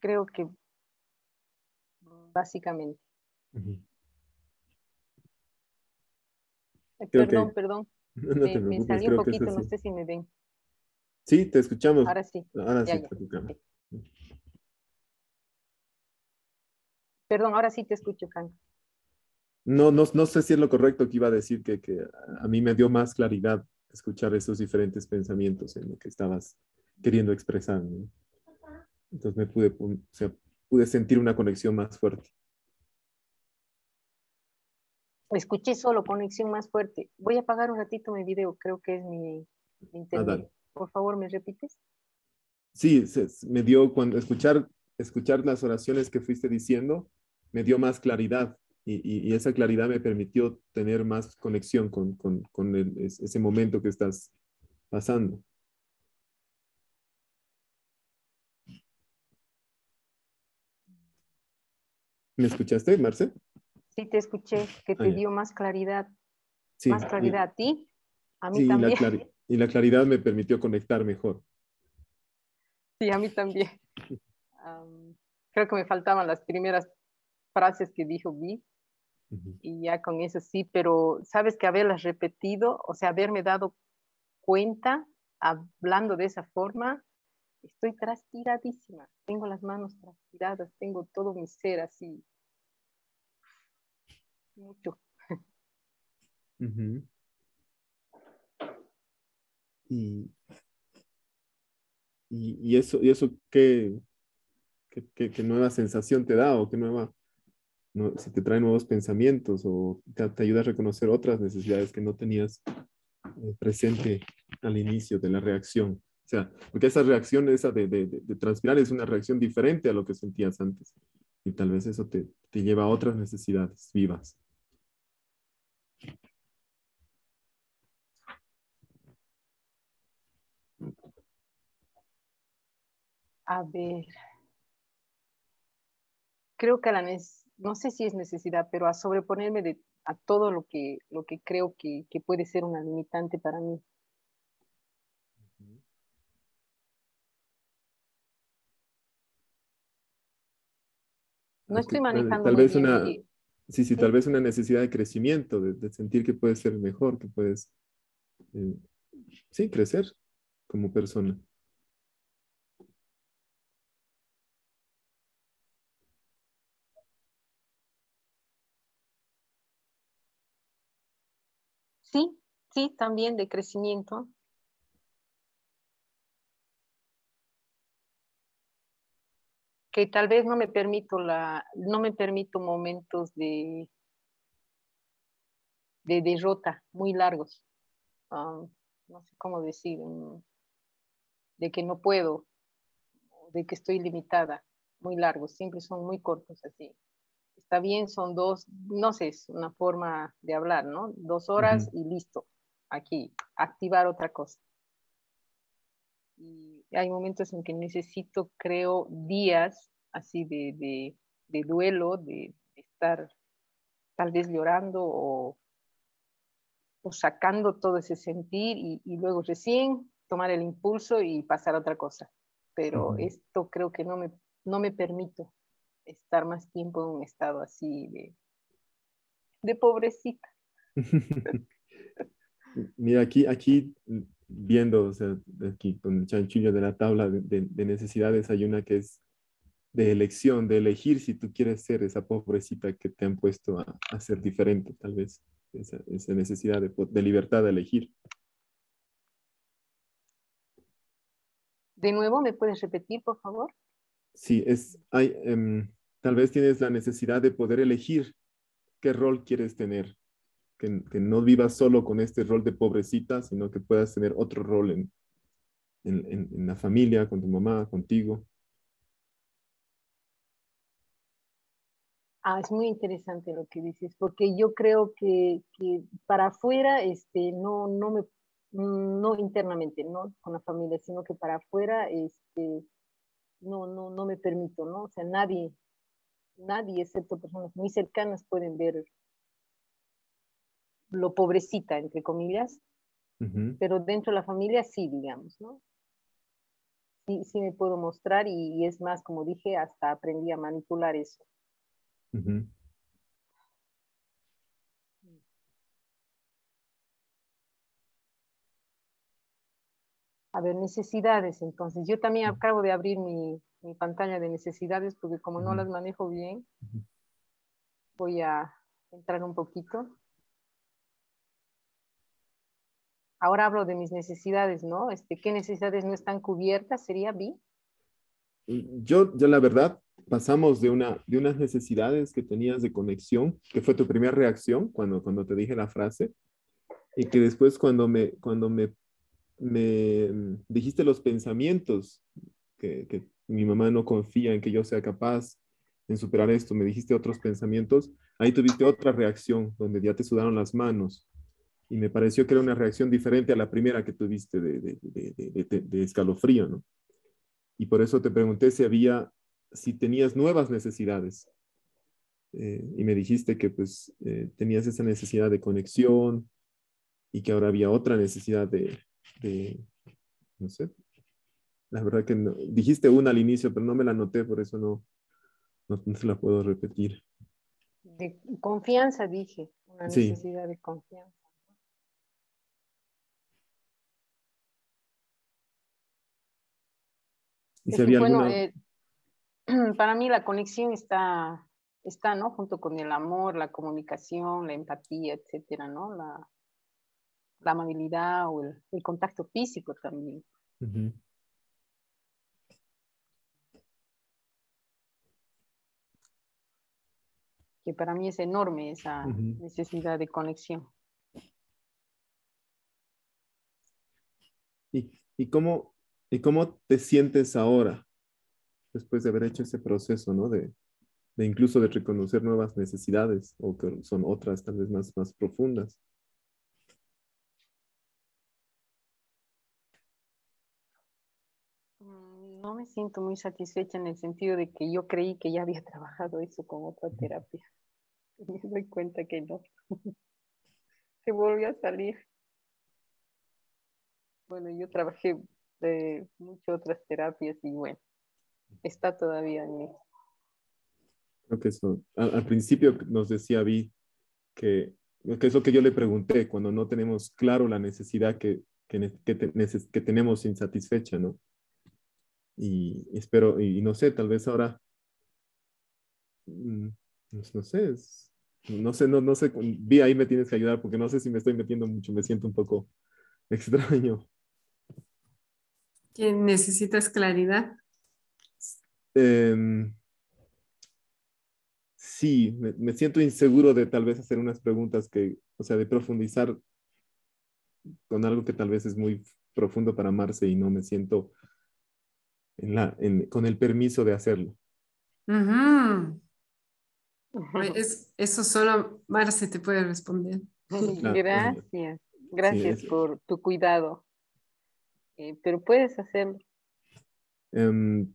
Creo que básicamente. perdón, perdón. me, salí un poquito, no sé si me ven. Sí, te escuchamos. Ahora sí. Ahora sí, Perdón, ahora sí te escucho, Frank. No, no, no sé si es lo correcto que iba a decir, que, que a mí me dio más claridad escuchar esos diferentes pensamientos en lo que estabas queriendo expresar. ¿no? Entonces me pude, o sea, pude sentir una conexión más fuerte. Escuché solo conexión más fuerte. Voy a apagar un ratito mi video, creo que es mi, internet. Ah, Por favor, ¿me repites? Sí, me dio cuando escuchar, escuchar las oraciones que fuiste diciendo, me dio más claridad y, y, esa claridad me permitió tener más conexión con, con, con ese momento que estás pasando. ¿Me escuchaste, Marce? Sí, te escuché, que te ah, dio más claridad. más claridad a ti, a mí también. y la claridad me permitió conectar mejor. Sí, a mí también. creo que me faltaban las primeras frases que dijo Vi. Y ya con eso sí, pero sabes que haberlas repetido, o sea, haberme dado cuenta hablando de esa forma, estoy transpiradísima, tengo las manos transpiradas, tengo todo mi ser así. Mucho. y, y, eso, y eso ¿qué, qué, qué, nueva sensación te da o qué nueva, si te trae nuevos pensamientos o te, ayuda a reconocer otras necesidades que no tenías eh, presente al inicio de la reacción sea, porque esa reacción, esa de, de, transpirar, es una reacción diferente a lo que sentías antes. Y tal vez eso te, te lleva a otras necesidades vivas. A ver, creo que a la no sé si es necesidad, pero a sobreponerme de, a todo lo que, lo que creo que, que puede ser una limitante para mí. No estoy manejando. Tal, vez una, sí, sí, tal vez una necesidad de crecimiento, de, sentir que puedes ser mejor, que puedes, eh, sí, crecer como persona. Sí, sí, también de crecimiento. que tal vez no me permito la, no me permito momentos de, de derrota muy largos. Ah, no sé cómo decir, mm, de que no puedo, de que estoy limitada, muy largos, siempre son muy cortos así. Está bien, son dos, no sé, es una forma de hablar, ¿no? Dos horas y listo, aquí, activar otra cosa. Y hay momentos en que necesito, creo, días así de, duelo, de, estar tal vez llorando o, sacando todo ese sentir y, luego recién tomar el impulso y pasar a otra cosa. Pero esto creo que no me, no me permito estar más tiempo en un estado así de, de pobrecita. Mira, aquí, aquí viendo, o sea, aquí con el chanchullo de la tabla de, necesidades, hay una que es de elección, de elegir si tú quieres ser esa pobrecita que te han puesto a, ser diferente, tal vez, esa, necesidad de, libertad de elegir. De nuevo, ¿me puedes repetir, por favor? Sí, es, hay, em, tal vez tienes la necesidad de poder elegir qué rol quieres tener, que, no vivas solo con este rol de pobrecita, sino que puedas tener otro rol en, en, la familia, con tu mamá, contigo. Ah, es muy interesante lo que dices, porque yo creo que, que para afuera, este, no, no me, no internamente, no con la familia, sino que para afuera, este, no, no, no me permito, ¿no? O sea, nadie, nadie, excepto personas muy cercanas, pueden ver lo pobrecita, entre comillas, pero dentro de la familia sí, digamos, ¿no? Sí, sí me puedo mostrar y, es más, como dije, hasta aprendí a manipular eso. A ver, necesidades, entonces. Yo también acabo de abrir mi, pantalla de necesidades porque como no las manejo bien, voy a entrar un poquito. Ahora hablo de mis necesidades, ¿no? Este, ¿Qué necesidades no están cubiertas? ¿Sería B? Yo, yo la verdad, pasamos de, una, de unas necesidades que tenías de conexión, que fue tu primera reacción cuando, cuando te dije la frase, y que después cuando me, cuando me, me dijiste los pensamientos, que, mi mamá no confía en que yo sea capaz en superar esto, me dijiste otros pensamientos, ahí tuviste otra reacción donde ya te sudaron las manos y me pareció que era una reacción diferente a la primera que tuviste de, escalofrío, ¿no? Y por eso te pregunté si había, si tenías nuevas necesidades. Eh, y me dijiste que pues eh, tenías esa necesidad de conexión y que ahora había otra necesidad de, no sé, la verdad que no, dijiste una al inicio, pero no me la noté, por eso no, no, no se la puedo repetir. De confianza dije, una necesidad de confianza. bueno, eh, para mí la conexión está, está, ¿no? Junto con el amor, la comunicación, la empatía, etcétera, ¿no? La, la amabilidad o el, contacto físico también. Que para mí es enorme esa necesidad de conexión. ¿Y, y cómo, ¿Y cómo te sientes ahora, después de haber hecho ese proceso, ¿no? De, incluso de reconocer nuevas necesidades o que son otras tal vez más, más profundas. Mm, no me siento muy satisfecha en el sentido de que yo creí que ya había trabajado eso con otra terapia. Me doy cuenta que no. Se volvió a salir. Bueno, yo trabajé de muchas otras terapias y bueno, está todavía en mí. Creo que eso, al, principio nos decía Vi que, que es lo que yo le pregunté, cuando no tenemos claro la necesidad que, que, que tenemos insatisfecha, ¿no? Y espero, y no sé, tal vez ahora Mm, no, sé, no sé, no, no sé, vi ahí me tienes que ayudar porque no sé si me estoy metiendo mucho, me siento un poco extraño. ¿Necesitas claridad? Em, sí, me, siento inseguro de tal vez hacer unas preguntas que, o sea, de profundizar con algo que tal vez es muy profundo para Marce y no me siento en la, con el permiso de hacerlo. Es, eso solo Marce te puede responder. Gracias, gracias por tu cuidado. Eh, pero puedes hacerlo. Em,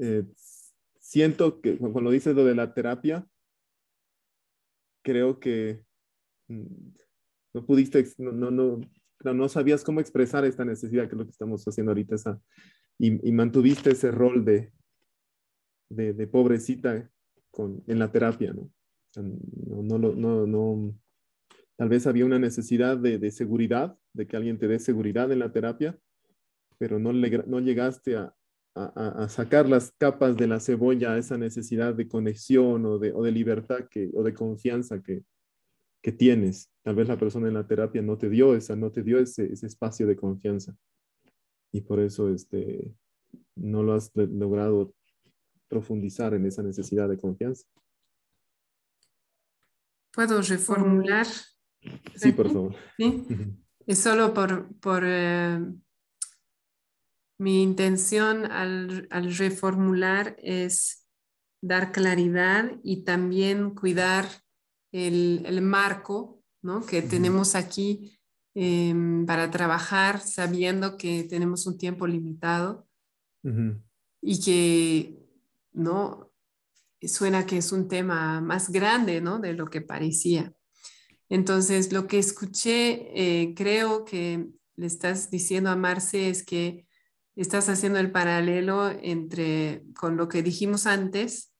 eh, siento que cuando dices lo de la terapia, creo que mm, no pudiste, no, no, no, no, sabías cómo expresar esta necesidad, que es lo que estamos haciendo ahorita, esa, y, mantuviste ese rol de, de, de pobrecita en la terapia, ¿no? Tal vez había una necesidad de, seguridad, de que alguien te dé seguridad en la terapia, pero no, no llegaste a, sacar las capas de la cebolla, esa necesidad de conexión o de, o de libertad que, o de confianza que, que, tienes. Tal vez la persona en la terapia no te dio esa, no te dio ese, ese espacio de confianza. Y por eso este, no lo has logrado profundizar en esa necesidad de confianza. ¿Puedo reformular? Sí, por favor. ¿Sí? Es solo por, por eh, mi intención al, al, reformular es dar claridad y también cuidar el, el marco ¿no? que tenemos aquí em, para trabajar sabiendo que tenemos un tiempo limitado y que ¿no? Suena que es un tema más grande, ¿no? De lo que parecía. Entonces, lo que escuché, eh, creo que le estás diciendo a Marce es que estás haciendo el paralelo entre con lo que dijimos antes,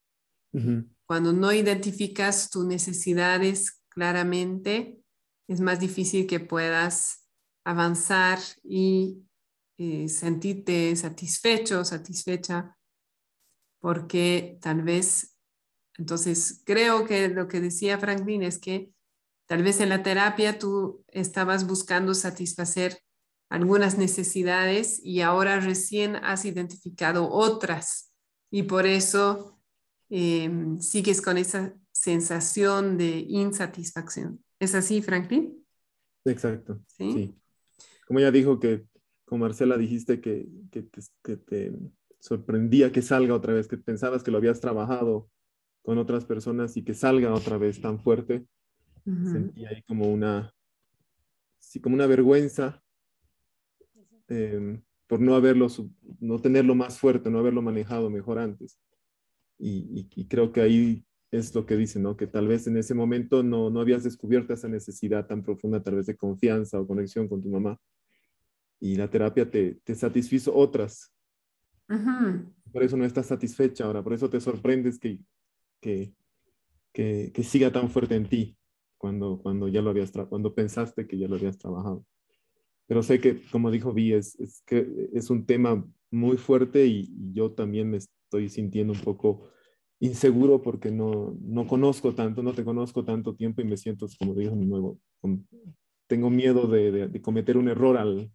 cuando no identificas tus necesidades claramente, es más difícil que puedas avanzar y eh, sentirte satisfecho, satisfecha porque tal vez, entonces creo que lo que decía Franklin es que tal vez en la terapia tú estabas buscando satisfacer algunas necesidades y ahora recién has identificado otras y por eso em, sigues con esa sensación de insatisfacción. ¿Es así, Franklin? Exacto. Sí. Como ya dijo que, con Marcela dijiste que, que te sorprendía que salga otra vez, que pensabas que lo habías trabajado con otras personas y que salga otra vez tan fuerte. Sentía ahí como una, sí, como una vergüenza em, por no haberlo, no tenerlo más fuerte, no haberlo manejado mejor antes. Y, creo que ahí es lo que dice, ¿no? Que tal vez en ese momento no, no habías descubierto esa necesidad tan profunda, tal vez de confianza o conexión con tu mamá. Y la terapia te, te satisfizo otras por eso no estás satisfecha ahora, por eso te sorprendes que, que, que, siga tan fuerte en ti cuando, cuando ya lo habías, cuando pensaste que ya lo habías trabajado. Pero sé que, como dijo Vi, es, es que es un tema muy fuerte y, yo también me estoy sintiendo un poco inseguro porque no, no conozco tanto, no te conozco tanto tiempo y me siento, como dijo de nuevo, tengo miedo de, de, cometer un error al,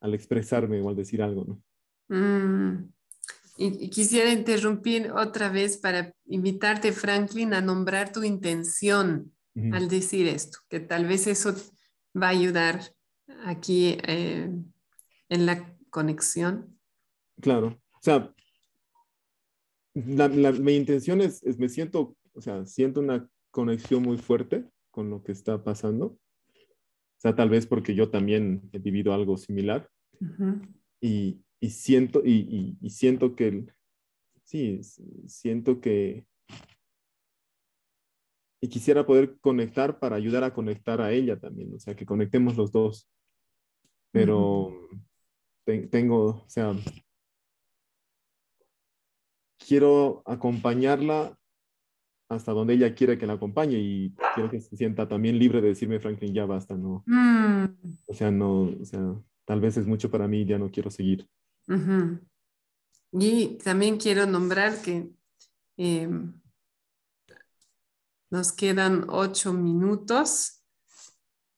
al expresarme o al decir algo, ¿no? Mm. Y, quisiera interrumpir otra vez para invitarte, Franklin, a nombrar tu intención al decir esto, que tal vez eso va a ayudar aquí eh, en la conexión. Claro, o sea, mi intención es, me siento, o sea, siento una conexión muy fuerte con lo que está pasando. O sea, tal vez porque yo también he vivido algo similar. y, y siento, y, y, siento que, sí, siento que, y quisiera poder conectar para ayudar a conectar a ella también, o sea, que conectemos los dos. Pero tengo, o sea, quiero acompañarla hasta donde ella quiere que la acompañe y quiero que se sienta también libre de decirme, Franklin, ya basta, ¿no? Mm. O sea, no, o sea, tal vez es mucho para mí, ya no quiero seguir. Y también quiero nombrar que em, nos quedan ocho minutos,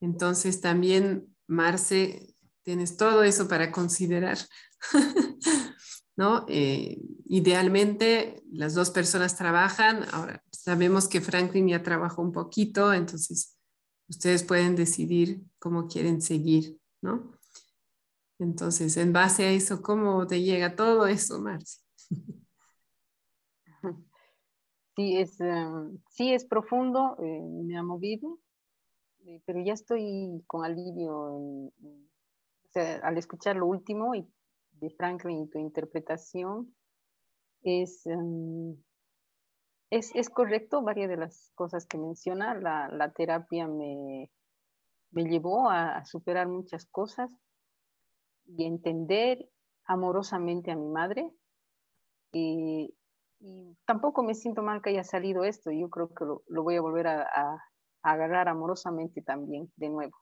entonces también, Marce, tienes todo eso para considerar. ¿no? Eh, idealmente las dos personas trabajan, ahora sabemos que Franklin ya trabajó un poquito, entonces ustedes pueden decidir cómo quieren seguir, ¿no? Entonces, en base a eso, ¿cómo te llega todo eso, Marci? Sí, es, em, sí, es profundo, eh, me ha movido, eh, pero ya estoy con alivio al escuchar lo último y de Franklin y tu interpretación es, em, es, es, correcto varias de las cosas que menciona. La, la terapia me, me llevó a, superar muchas cosas y entender amorosamente a mi madre. Y, tampoco me siento mal que haya salido esto. Yo creo que lo, lo voy a volver a, agarrar amorosamente también de nuevo.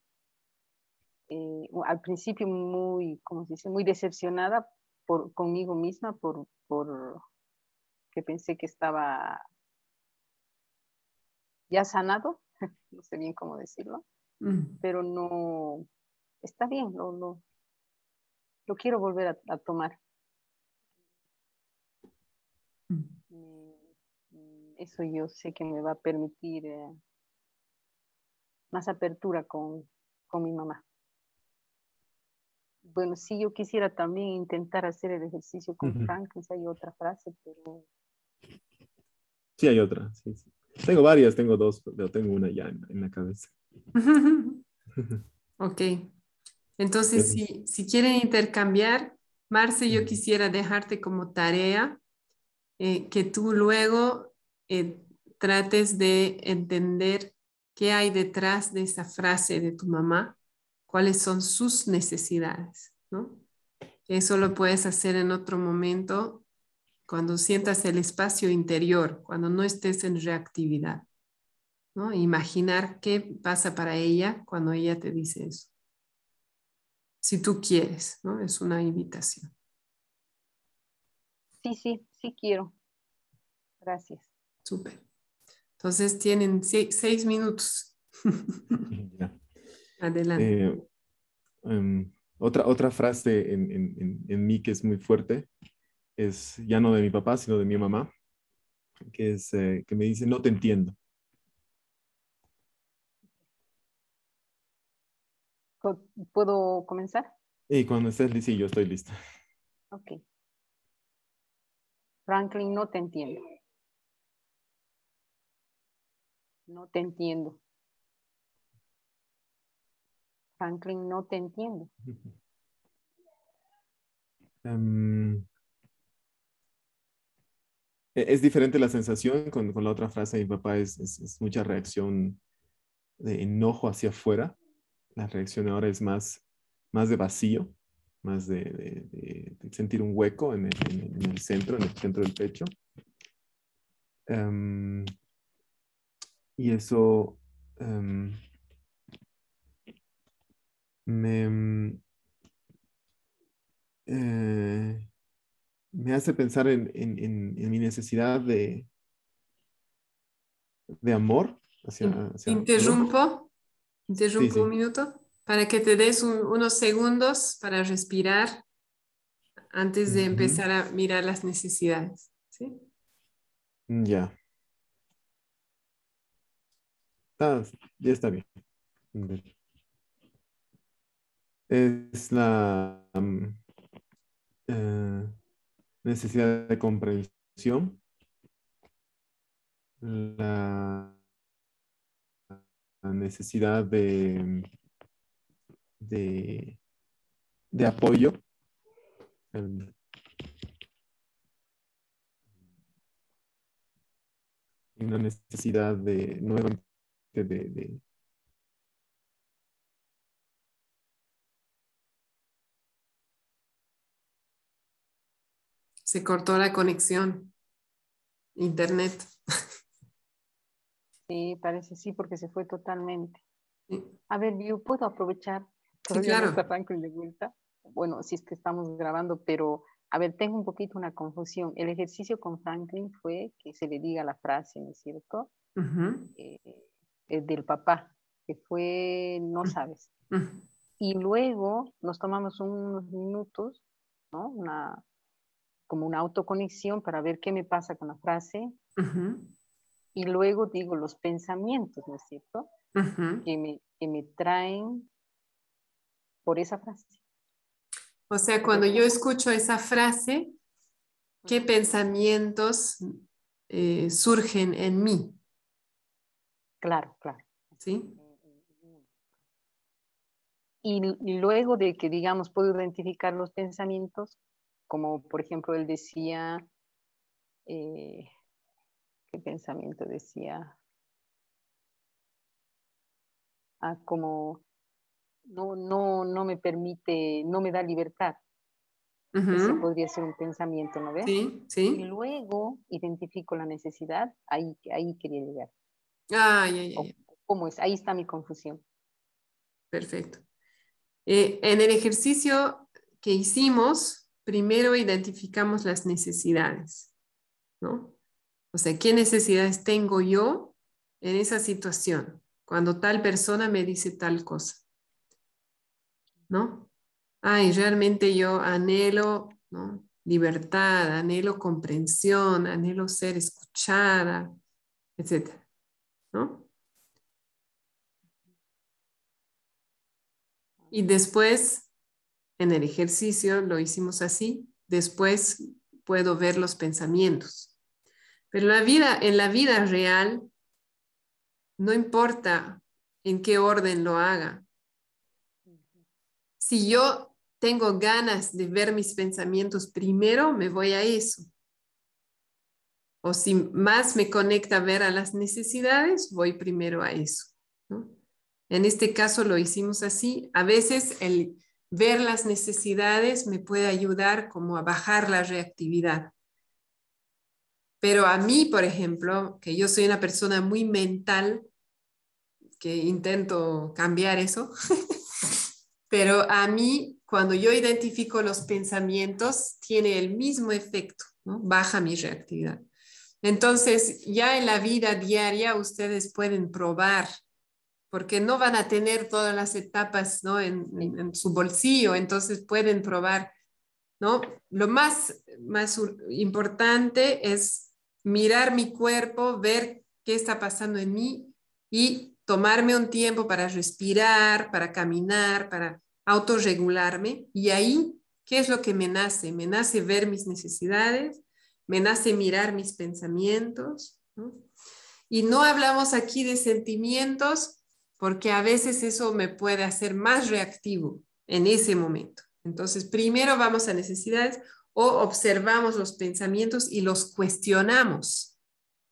Eh, al principio muy, como se dice, muy decepcionada por, conmigo misma por, por que pensé que estaba ya sanado, no sé bien cómo decirlo, mm. pero no, está bien, lo, lo, lo quiero volver a, tomar. Mm. Eso yo sé que me va a permitir eh, más apertura con, con mi mamá bueno, sí, yo quisiera también intentar hacer el ejercicio con Frank, si hay otra frase, pero... Sí, hay otra, Tengo varias, tengo dos, pero tengo una ya en, la cabeza. ok. Entonces, si, si, quieren intercambiar, Marce, yo quisiera dejarte como tarea eh, que tú luego eh, trates de entender qué hay detrás de esa frase de tu mamá cuáles son sus necesidades, ¿no? Eso lo puedes hacer en otro momento cuando sientas el espacio interior, cuando no estés en reactividad, ¿no? Imaginar qué pasa para ella cuando ella te dice eso. Si tú quieres, ¿no? Es una invitación. Sí, sí, sí quiero. Gracias. Súper. Entonces tienen seis, minutos. Adelante. Eh, em, otra, otra frase en, en, en, mí que es muy fuerte es ya no de mi papá, sino de mi mamá, que es eh, que me dice, no te entiendo. ¿Puedo comenzar? Y cuando estés lista, yo estoy lista. Ok. Franklin, no te entiendo. No te entiendo. Franklin, no te entiendo. Em, es diferente la sensación con, la otra frase de mi papá, es, mucha reacción de enojo hacia afuera. La reacción ahora es más, más de vacío, más de, sentir un hueco en el, centro, en el centro del pecho. Em, y eso em, me, mm, eh, me hace pensar en, mi necesidad de, de amor. interrumpo, interrumpo un minuto para que te des unos segundos para respirar antes de empezar a mirar las necesidades. ¿sí? Mm, ya. ya está bien es la mm, eh, necesidad de comprensión, la, necesidad de, de, apoyo, una necesidad de nuevamente de, Se cortó la conexión. Internet. Sí, parece sí, porque se fue totalmente. A ver, yo puedo aprovechar. Sí, claro. de vuelta. Bueno, sí es que estamos grabando, pero a ver, tengo un poquito una confusión. El ejercicio con Franklin fue que se le diga la frase, ¿no es cierto? Eh, del papá, que fue no sabes. Y luego nos tomamos unos minutos, ¿no? Una, como una autoconexión para ver qué me pasa con la frase. Y luego digo los pensamientos, ¿no es cierto? que, me, que me traen por esa frase. O sea, cuando yo escucho esa frase, ¿qué pensamientos eh, surgen en mí? Claro, claro. ¿Sí? Y, luego de que, digamos, puedo identificar los pensamientos, como por ejemplo él decía, eh, ¿qué pensamiento decía? Ah, como no, no, no me permite, no me da libertad. Ese podría ser un pensamiento, ¿no ves? Sí, sí. Y luego identifico la necesidad, ahí, ahí quería llegar. Ay, ay, ay. ¿Cómo es? Ahí está mi confusión. Perfecto. Eh, en el ejercicio que hicimos, primero identificamos las necesidades, ¿no? O sea, ¿qué necesidades tengo yo en esa situación? Cuando tal persona me dice tal cosa. ¿no? Ay, realmente yo anhelo ¿no? libertad, anhelo comprensión, anhelo ser escuchada, etc. ¿no? Y después, en el ejercicio lo hicimos así, después puedo ver los pensamientos. Pero la vida, en la vida real, no importa en qué orden lo haga, si yo tengo ganas de ver mis pensamientos primero, me voy a eso. O si más me conecta ver a las necesidades, voy primero a eso. En este caso lo hicimos así. A veces el ver las necesidades me puede ayudar como a bajar la reactividad. Pero a mí, por ejemplo, que yo soy una persona muy mental, que intento cambiar eso, Pero a mí, cuando yo identifico los pensamientos, tiene el mismo efecto, baja mi reactividad. Entonces, ya en la vida diaria ustedes pueden probar, porque no van a tener todas las etapas ¿no? en, en, su bolsillo, entonces pueden probar. ¿no? Lo más, más importante es mirar mi cuerpo, ver qué está pasando en mí y tomarme un tiempo para respirar, para caminar, para autorregularme. Y ahí, ¿qué es lo que me nace? Me nace ver mis necesidades, me nace mirar mis pensamientos. Y no hablamos aquí de sentimientos porque a veces eso me puede hacer más reactivo en ese momento. Entonces, primero vamos a necesidades o observamos los pensamientos y los cuestionamos.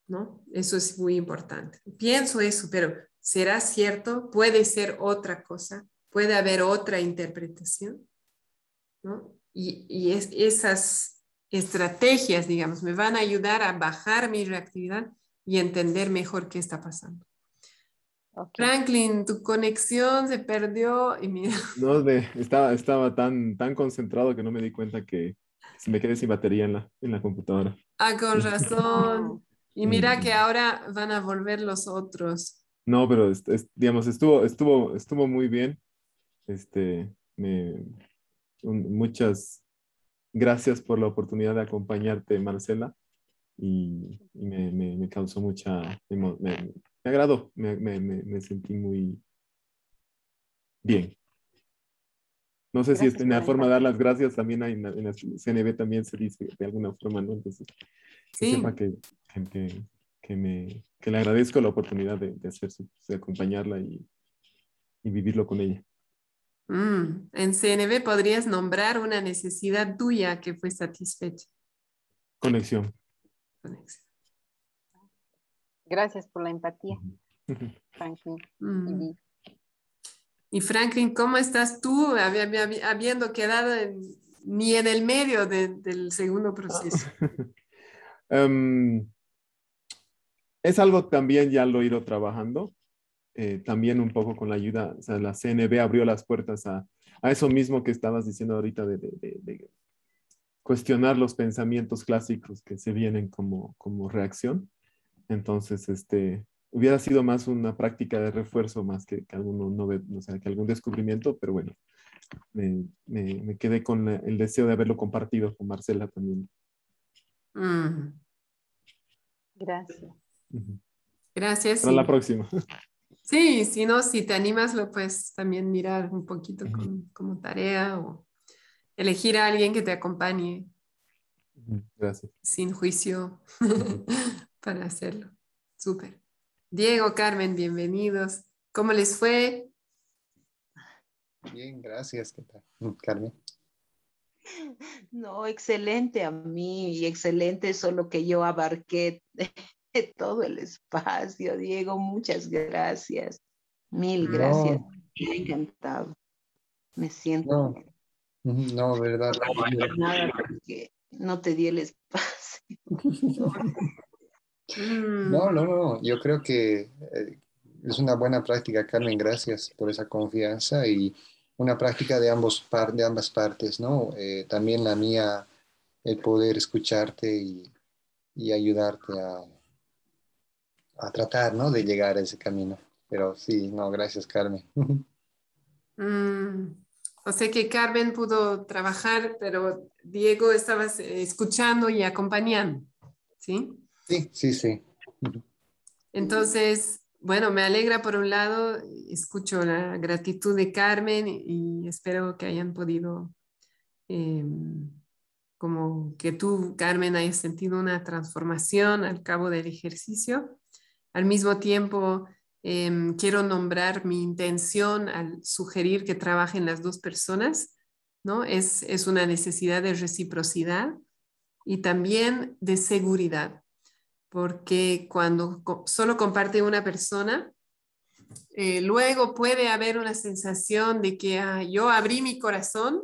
¿no? Eso es muy importante. Pienso eso, pero ¿Será cierto? ¿Puede ser otra cosa? ¿Puede haber otra interpretación? ¿No? Y, esas estrategias, digamos, me van a ayudar a bajar mi reactividad y entender mejor qué está pasando. Franklin, tu conexión se perdió y mira. No, estaba, estaba tan, tan concentrado que no me di cuenta que se me quedé sin batería en la, en la computadora. Ah, con razón. Y mira que ahora van a volver los otros. No, pero digamos, estuvo, estuvo, estuvo muy bien. Este, muchas gracias por la oportunidad de acompañarte, Marcela. Y, me, causó mucha, me, me agradó, me, sentí muy bien. No sé si es una forma de dar las gracias, también hay, en, la, CNB también se dice de alguna forma, ¿no? Entonces, sí. que, gente que, me, que le agradezco la oportunidad de, de, hacer de acompañarla y, y, vivirlo con ella. Mm, en CNB podrías nombrar una necesidad tuya que fue satisfecha. Conexión. Conexión. Gracias por la empatía, Franklin. Mm. Y Franklin, ¿cómo estás tú habiendo quedado ni en el medio del segundo proceso? Em, es algo también ya lo he ido trabajando, eh, también un poco con la ayuda, o sea, la CNB abrió las puertas a, a eso mismo que estabas diciendo ahorita de, de, cuestionar los pensamientos clásicos que se vienen como, como reacción. Entonces, este, hubiera sido más una práctica de refuerzo más que, que, no o sea, que algún descubrimiento, pero bueno, me, me, quedé con el deseo de haberlo compartido con Marcela también. Mm. Gracias. Gracias. Hasta la próxima. Sí, si no, si te animas, lo puedes también mirar un poquito como tarea o elegir a alguien que te acompañe. Gracias. Sin juicio para hacerlo. Súper. Diego, Carmen, bienvenidos. ¿Cómo les fue? Bien, gracias. ¿Qué tal? Carmen. No, excelente a mí y excelente solo que yo abarqué todo el espacio. Diego, muchas gracias. Mil gracias. Me ha encantado. Me siento. No, verdad. Nada porque no te di el espacio. No, no, no. Yo creo que eh, es una buena práctica, Carmen. Gracias por esa confianza y una práctica de, ambos de ambas partes, ¿no? Eh, también la mía, el poder escucharte y, y ayudarte a, a tratar, ¿no? De llegar a ese camino. Pero sí, no, gracias, Carmen. Mm, o sea que Carmen pudo trabajar, pero Diego estaba escuchando y acompañando, ¿sí? Sí, sí, sí. Entonces, bueno, me alegra por un lado, escucho la gratitud de Carmen y espero que hayan podido, em, como que tú, Carmen, hayas sentido una transformación al cabo del ejercicio. Al mismo tiempo, em, quiero nombrar mi intención al sugerir que trabajen las dos personas, ¿no? Es, es una necesidad de reciprocidad y también de seguridad, porque cuando solo comparte una persona, eh, luego puede haber una sensación de que ah, yo abrí mi corazón,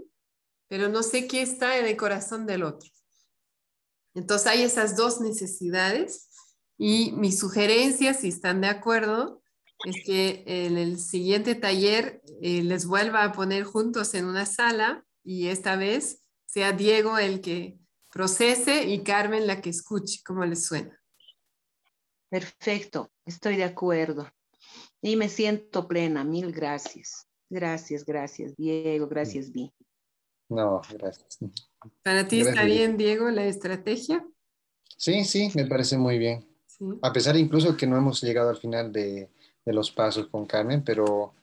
pero no sé qué está en el corazón del otro. Entonces hay esas dos necesidades y mi sugerencia, si están de acuerdo, es que en el siguiente taller eh, les vuelva a poner juntos en una sala y esta vez sea Diego el que procese y Carmen la que escuche, ¿cómo les suena? Perfecto, estoy de acuerdo. Y me siento plena, mil gracias. Gracias, gracias, Diego, gracias, Vi. No, gracias. ¿Para ti está bien, Diego, la estrategia? Sí, sí, me parece muy bien. A pesar incluso que no hemos llegado al final de, los pasos con Carmen, pero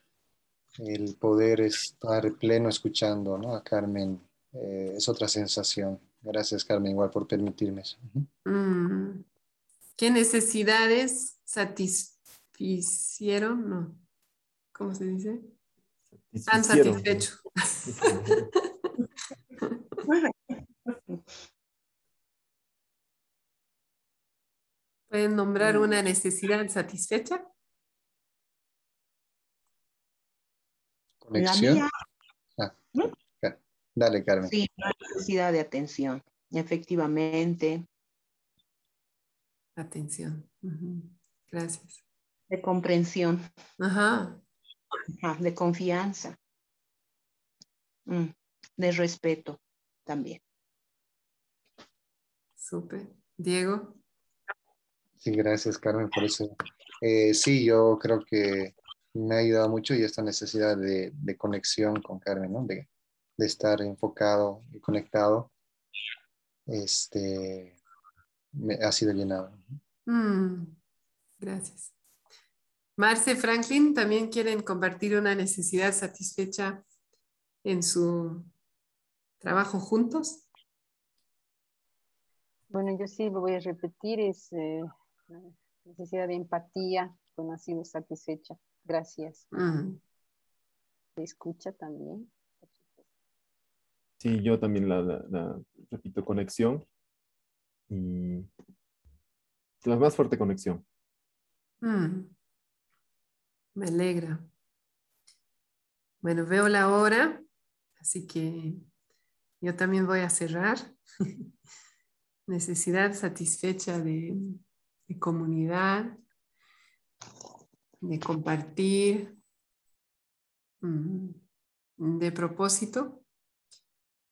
el poder estar pleno escuchando ¿no? a Carmen eh, es otra sensación. Gracias, Carmen, igual por permitirme eso. Mm. ¿Qué necesidades satisficieron? No. ¿Cómo se dice? Han satisfecho. ¿Pueden nombrar una necesidad satisfecha? Conexión. Ah, dale, Carmen. Sí, necesidad de atención, efectivamente. Atención. Gracias. De comprensión. Ajá. De confianza. Mm, de respeto también. Súper. Diego. Sí, gracias Carmen por eso. Eh, sí, yo creo que me ha ayudado mucho y esta necesidad de, conexión con Carmen, ¿no? De, estar enfocado y conectado, este, me ha sido llenado. Mm, gracias. Marce Franklin, ¿también quieren compartir una necesidad satisfecha en su trabajo juntos? Bueno, yo sí lo voy a repetir, es eh, necesidad de empatía, con ha sido satisfecha. Gracias. Mm. escucha también? Sí, yo también la, repito, conexión y la más fuerte conexión. Mm. Me alegra. Bueno, veo la hora, así que yo también voy a cerrar. Necesidad satisfecha de, comunidad, de compartir, mm, de propósito.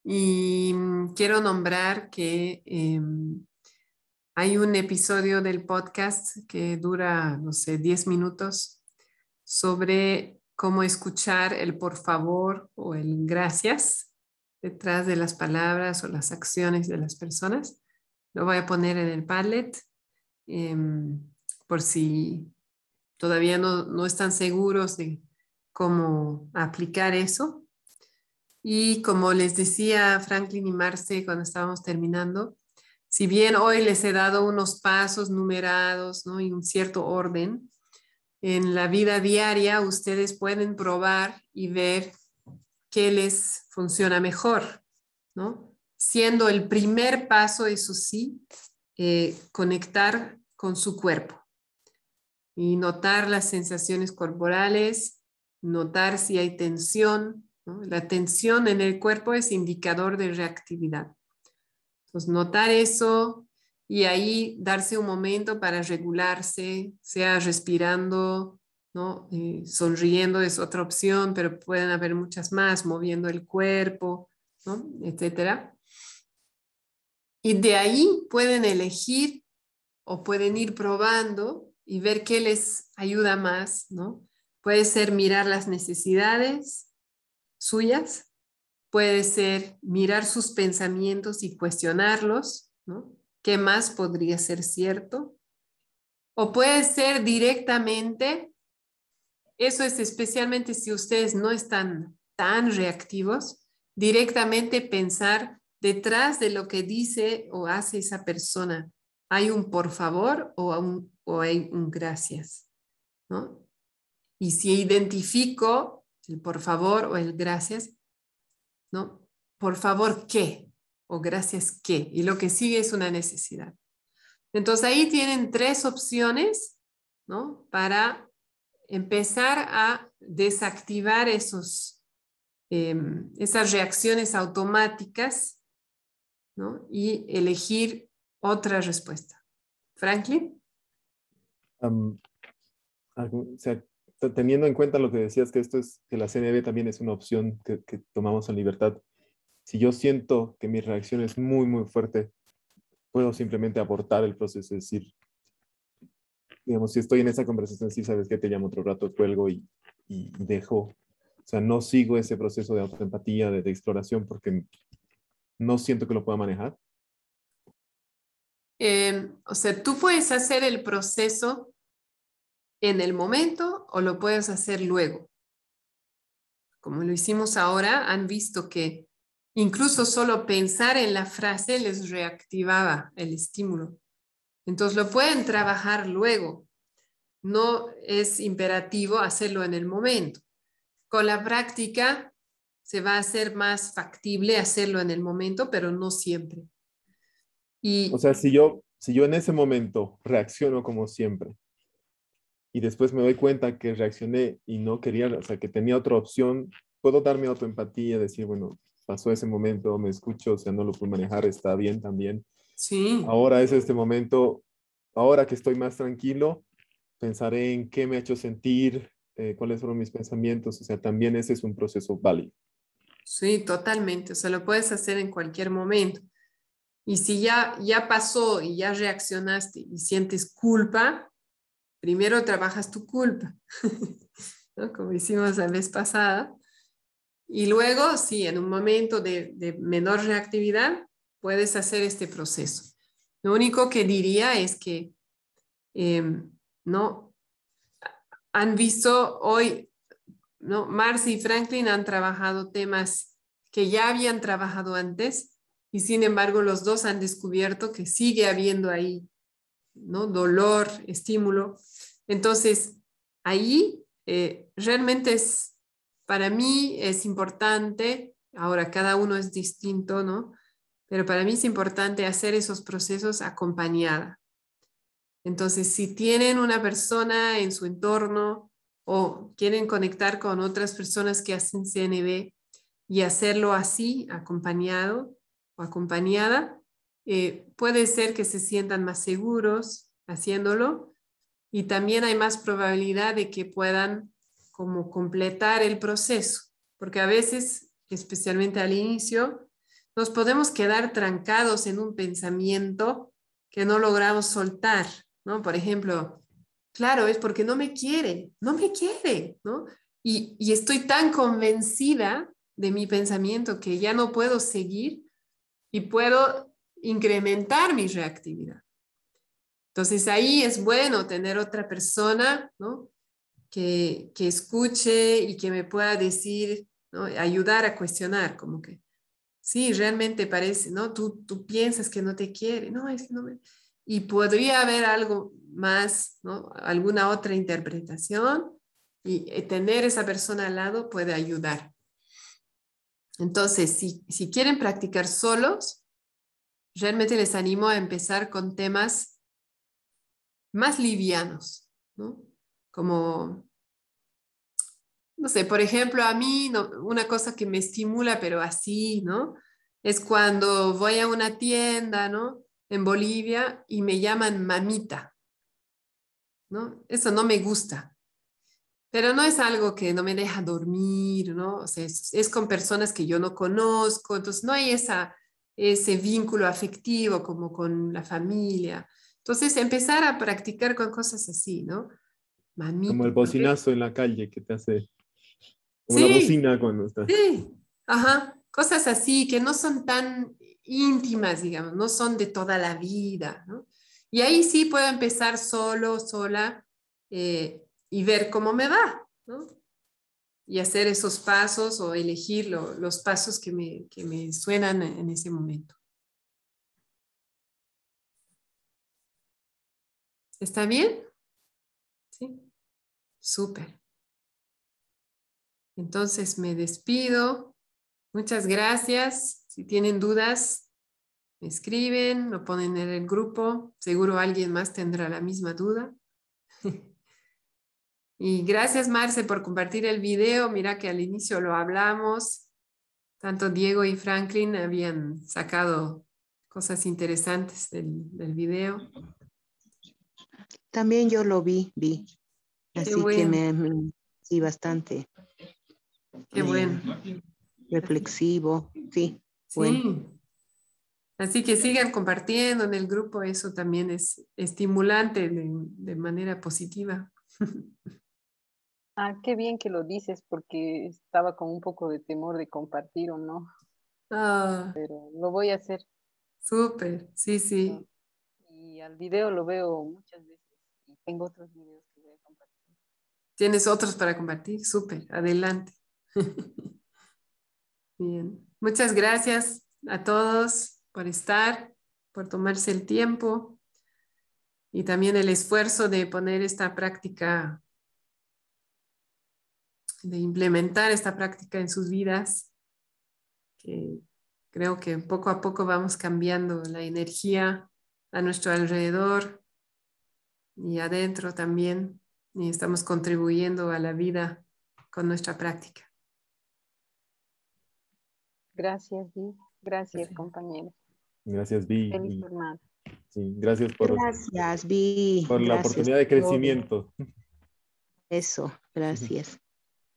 Y quiero nombrar que em, hay un episodio del podcast que dura, no sé, 10 minutos sobre cómo escuchar el por favor o el gracias detrás de las palabras o las acciones de las personas. Lo voy a poner en el Padlet em, por si todavía no, no están seguros de cómo aplicar eso. Y como les decía Franklin y Marce cuando estábamos terminando, si bien hoy les he dado unos pasos numerados ¿no? y un cierto orden, en la vida diaria ustedes pueden probar y ver qué les funciona mejor, ¿no? Siendo el primer paso, eso sí, eh, conectar con su cuerpo y notar las sensaciones corporales, notar si hay tensión. La tensión en el cuerpo es indicador de reactividad. Pues notar eso y ahí darse un momento para regularse, sea respirando, ¿no? Eh, sonriendo es otra opción, pero pueden haber muchas más, moviendo el cuerpo, ¿no? etcétera. Y de ahí pueden elegir o pueden ir probando y ver qué les ayuda más, ¿no? Puede ser mirar las necesidades suyas Puede ser mirar sus pensamientos y cuestionarlos, ¿no? ¿Qué más podría ser cierto? O puede ser directamente, eso es especialmente si ustedes no están tan reactivos, directamente pensar detrás de lo que dice o hace esa persona. ¿Hay un por favor o, un, o hay un gracias? ¿no? Y si identifico el por favor o el gracias, ¿no? Por favor, ¿qué? O gracias, ¿qué? Y lo que sigue es una necesidad. Entonces ahí tienen tres opciones, ¿no? Para empezar a desactivar esos, em, esas reacciones automáticas, ¿no? Y elegir otra respuesta. Franklin. Teniendo en cuenta lo que decías, que esto es, que la CNB también es una opción que, tomamos en libertad, si yo siento que mi reacción es muy, muy fuerte, puedo simplemente abortar el proceso, es decir, digamos, si estoy en esa conversación, si sabes que te llamo otro rato, cuelgo y, y, dejo, o sea, no sigo ese proceso de autoempatía, de, de exploración, porque no siento que lo pueda manejar. Em, o sea, tú puedes hacer el proceso en el momento o lo puedes hacer luego. Como lo hicimos ahora, han visto que incluso solo pensar en la frase les reactivaba el estímulo. Entonces lo pueden trabajar luego. No es imperativo hacerlo en el momento. Con la práctica se va a hacer más factible hacerlo en el momento, pero no siempre. Y, o sea, si yo, si yo en ese momento reacciono como siempre, y después me doy cuenta que reaccioné y no quería, o sea, que tenía otra opción, puedo darme autoempatía, decir, bueno, pasó ese momento, me escucho, o sea, no lo puedo manejar, está bien también. Sí. Ahora es este momento, ahora que estoy más tranquilo, pensaré en qué me ha hecho sentir, eh, cuáles fueron mis pensamientos, o sea, también ese es un proceso válido. Sí, totalmente, o sea, lo puedes hacer en cualquier momento. Y si ya, ya pasó y ya reaccionaste y sientes culpa, primero trabajas tu culpa, como hicimos la vez pasada, y luego, sí, en un momento de, menor reactividad, puedes hacer este proceso. Lo único que diría es que em, no han visto hoy, no, Marcy y Franklin han trabajado temas que ya habían trabajado antes y sin embargo los dos han descubierto que sigue habiendo ahí ¿no? dolor, estímulo entonces, ahí eh, realmente es, para mí es importante, ahora cada uno es distinto, ¿no? Pero para mí es importante hacer esos procesos acompañada. Entonces, si tienen una persona en su entorno o quieren conectar con otras personas que hacen CNB y hacerlo así, acompañado o acompañada, eh, puede ser que se sientan más seguros haciéndolo y también hay más probabilidad de que puedan como completar el proceso, porque a veces, especialmente al inicio, nos podemos quedar trancados en un pensamiento que no logramos soltar, ¿no? Por ejemplo, claro, es porque no me quiere, no me quiere, ¿no? Y, y estoy tan convencida de mi pensamiento que ya no puedo seguir y puedo incrementar mi reactividad. Entonces ahí es bueno tener otra persona, ¿no? Que, que escuche y que me pueda decir, ¿no? ayudar a cuestionar, como que, sí, realmente parece, ¿no? Tú, tú piensas que no te quiere, no, es no me... Y podría haber algo más, ¿no? Alguna otra interpretación y eh, tener esa persona al lado puede ayudar. Entonces, si, si quieren practicar solos, realmente les animo a empezar con temas más livianos, ¿no? Como, no sé, por ejemplo, a mí una cosa que me estimula, pero así, ¿no? Es cuando voy a una tienda, ¿no? En Bolivia y me llaman mamita, ¿no? Eso no me gusta. Pero no es algo que no me deja dormir, ¿no? O sea, es, es con personas que yo no conozco, entonces no hay esa, ese vínculo afectivo como con la familia. Entonces, empezar a practicar con cosas así, ¿no? como el bocinazo en la calle que te hace. Como la bocina cuando estás. Sí, ajá. Cosas así que no son tan íntimas, digamos, no son de toda la vida, ¿no? Y ahí sí puedo empezar solo, sola, eh, y ver cómo me va, ¿no? Y hacer esos pasos o elegir los pasos que me, suenan en ese momento. ¿Está bien? Sí. Súper. Entonces me despido. Muchas gracias. Si tienen dudas, me escriben, lo ponen en el grupo. Seguro alguien más tendrá la misma duda. y gracias, Marce, por compartir el video. Mira que al inicio lo hablamos. Tanto Diego y Franklin habían sacado cosas interesantes del, del video. También yo lo vi, vi. Así que me, sí, bastante. Qué eh, bueno. Reflexivo, sí. Sí. Así que sigan compartiendo en el grupo, eso también es estimulante de, manera positiva. Ah, qué bien que lo dices porque estaba con un poco de temor de compartir o no. Ah. Pero lo voy a hacer. Súper, sí, sí. Y al video lo veo muchas veces tengo otros videos que voy a compartir. ¿Tienes otros para compartir? Súper, adelante. Bien, muchas gracias a todos por estar, por tomarse el tiempo y también el esfuerzo de poner esta práctica, de implementar esta práctica en sus vidas, que creo que poco a poco vamos cambiando la energía a nuestro alrededor, y adentro también y estamos contribuyendo a la vida con nuestra práctica. Gracias, Vi. Gracias, compañero. Gracias, Vi. Feliz Sí, gracias por, gracias, Vi. por la oportunidad de crecimiento. Eso, gracias.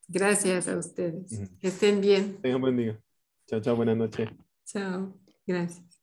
Gracias a ustedes. Que estén bien. Tengan buen día. Chao, chao, buenas noches. Chao, gracias.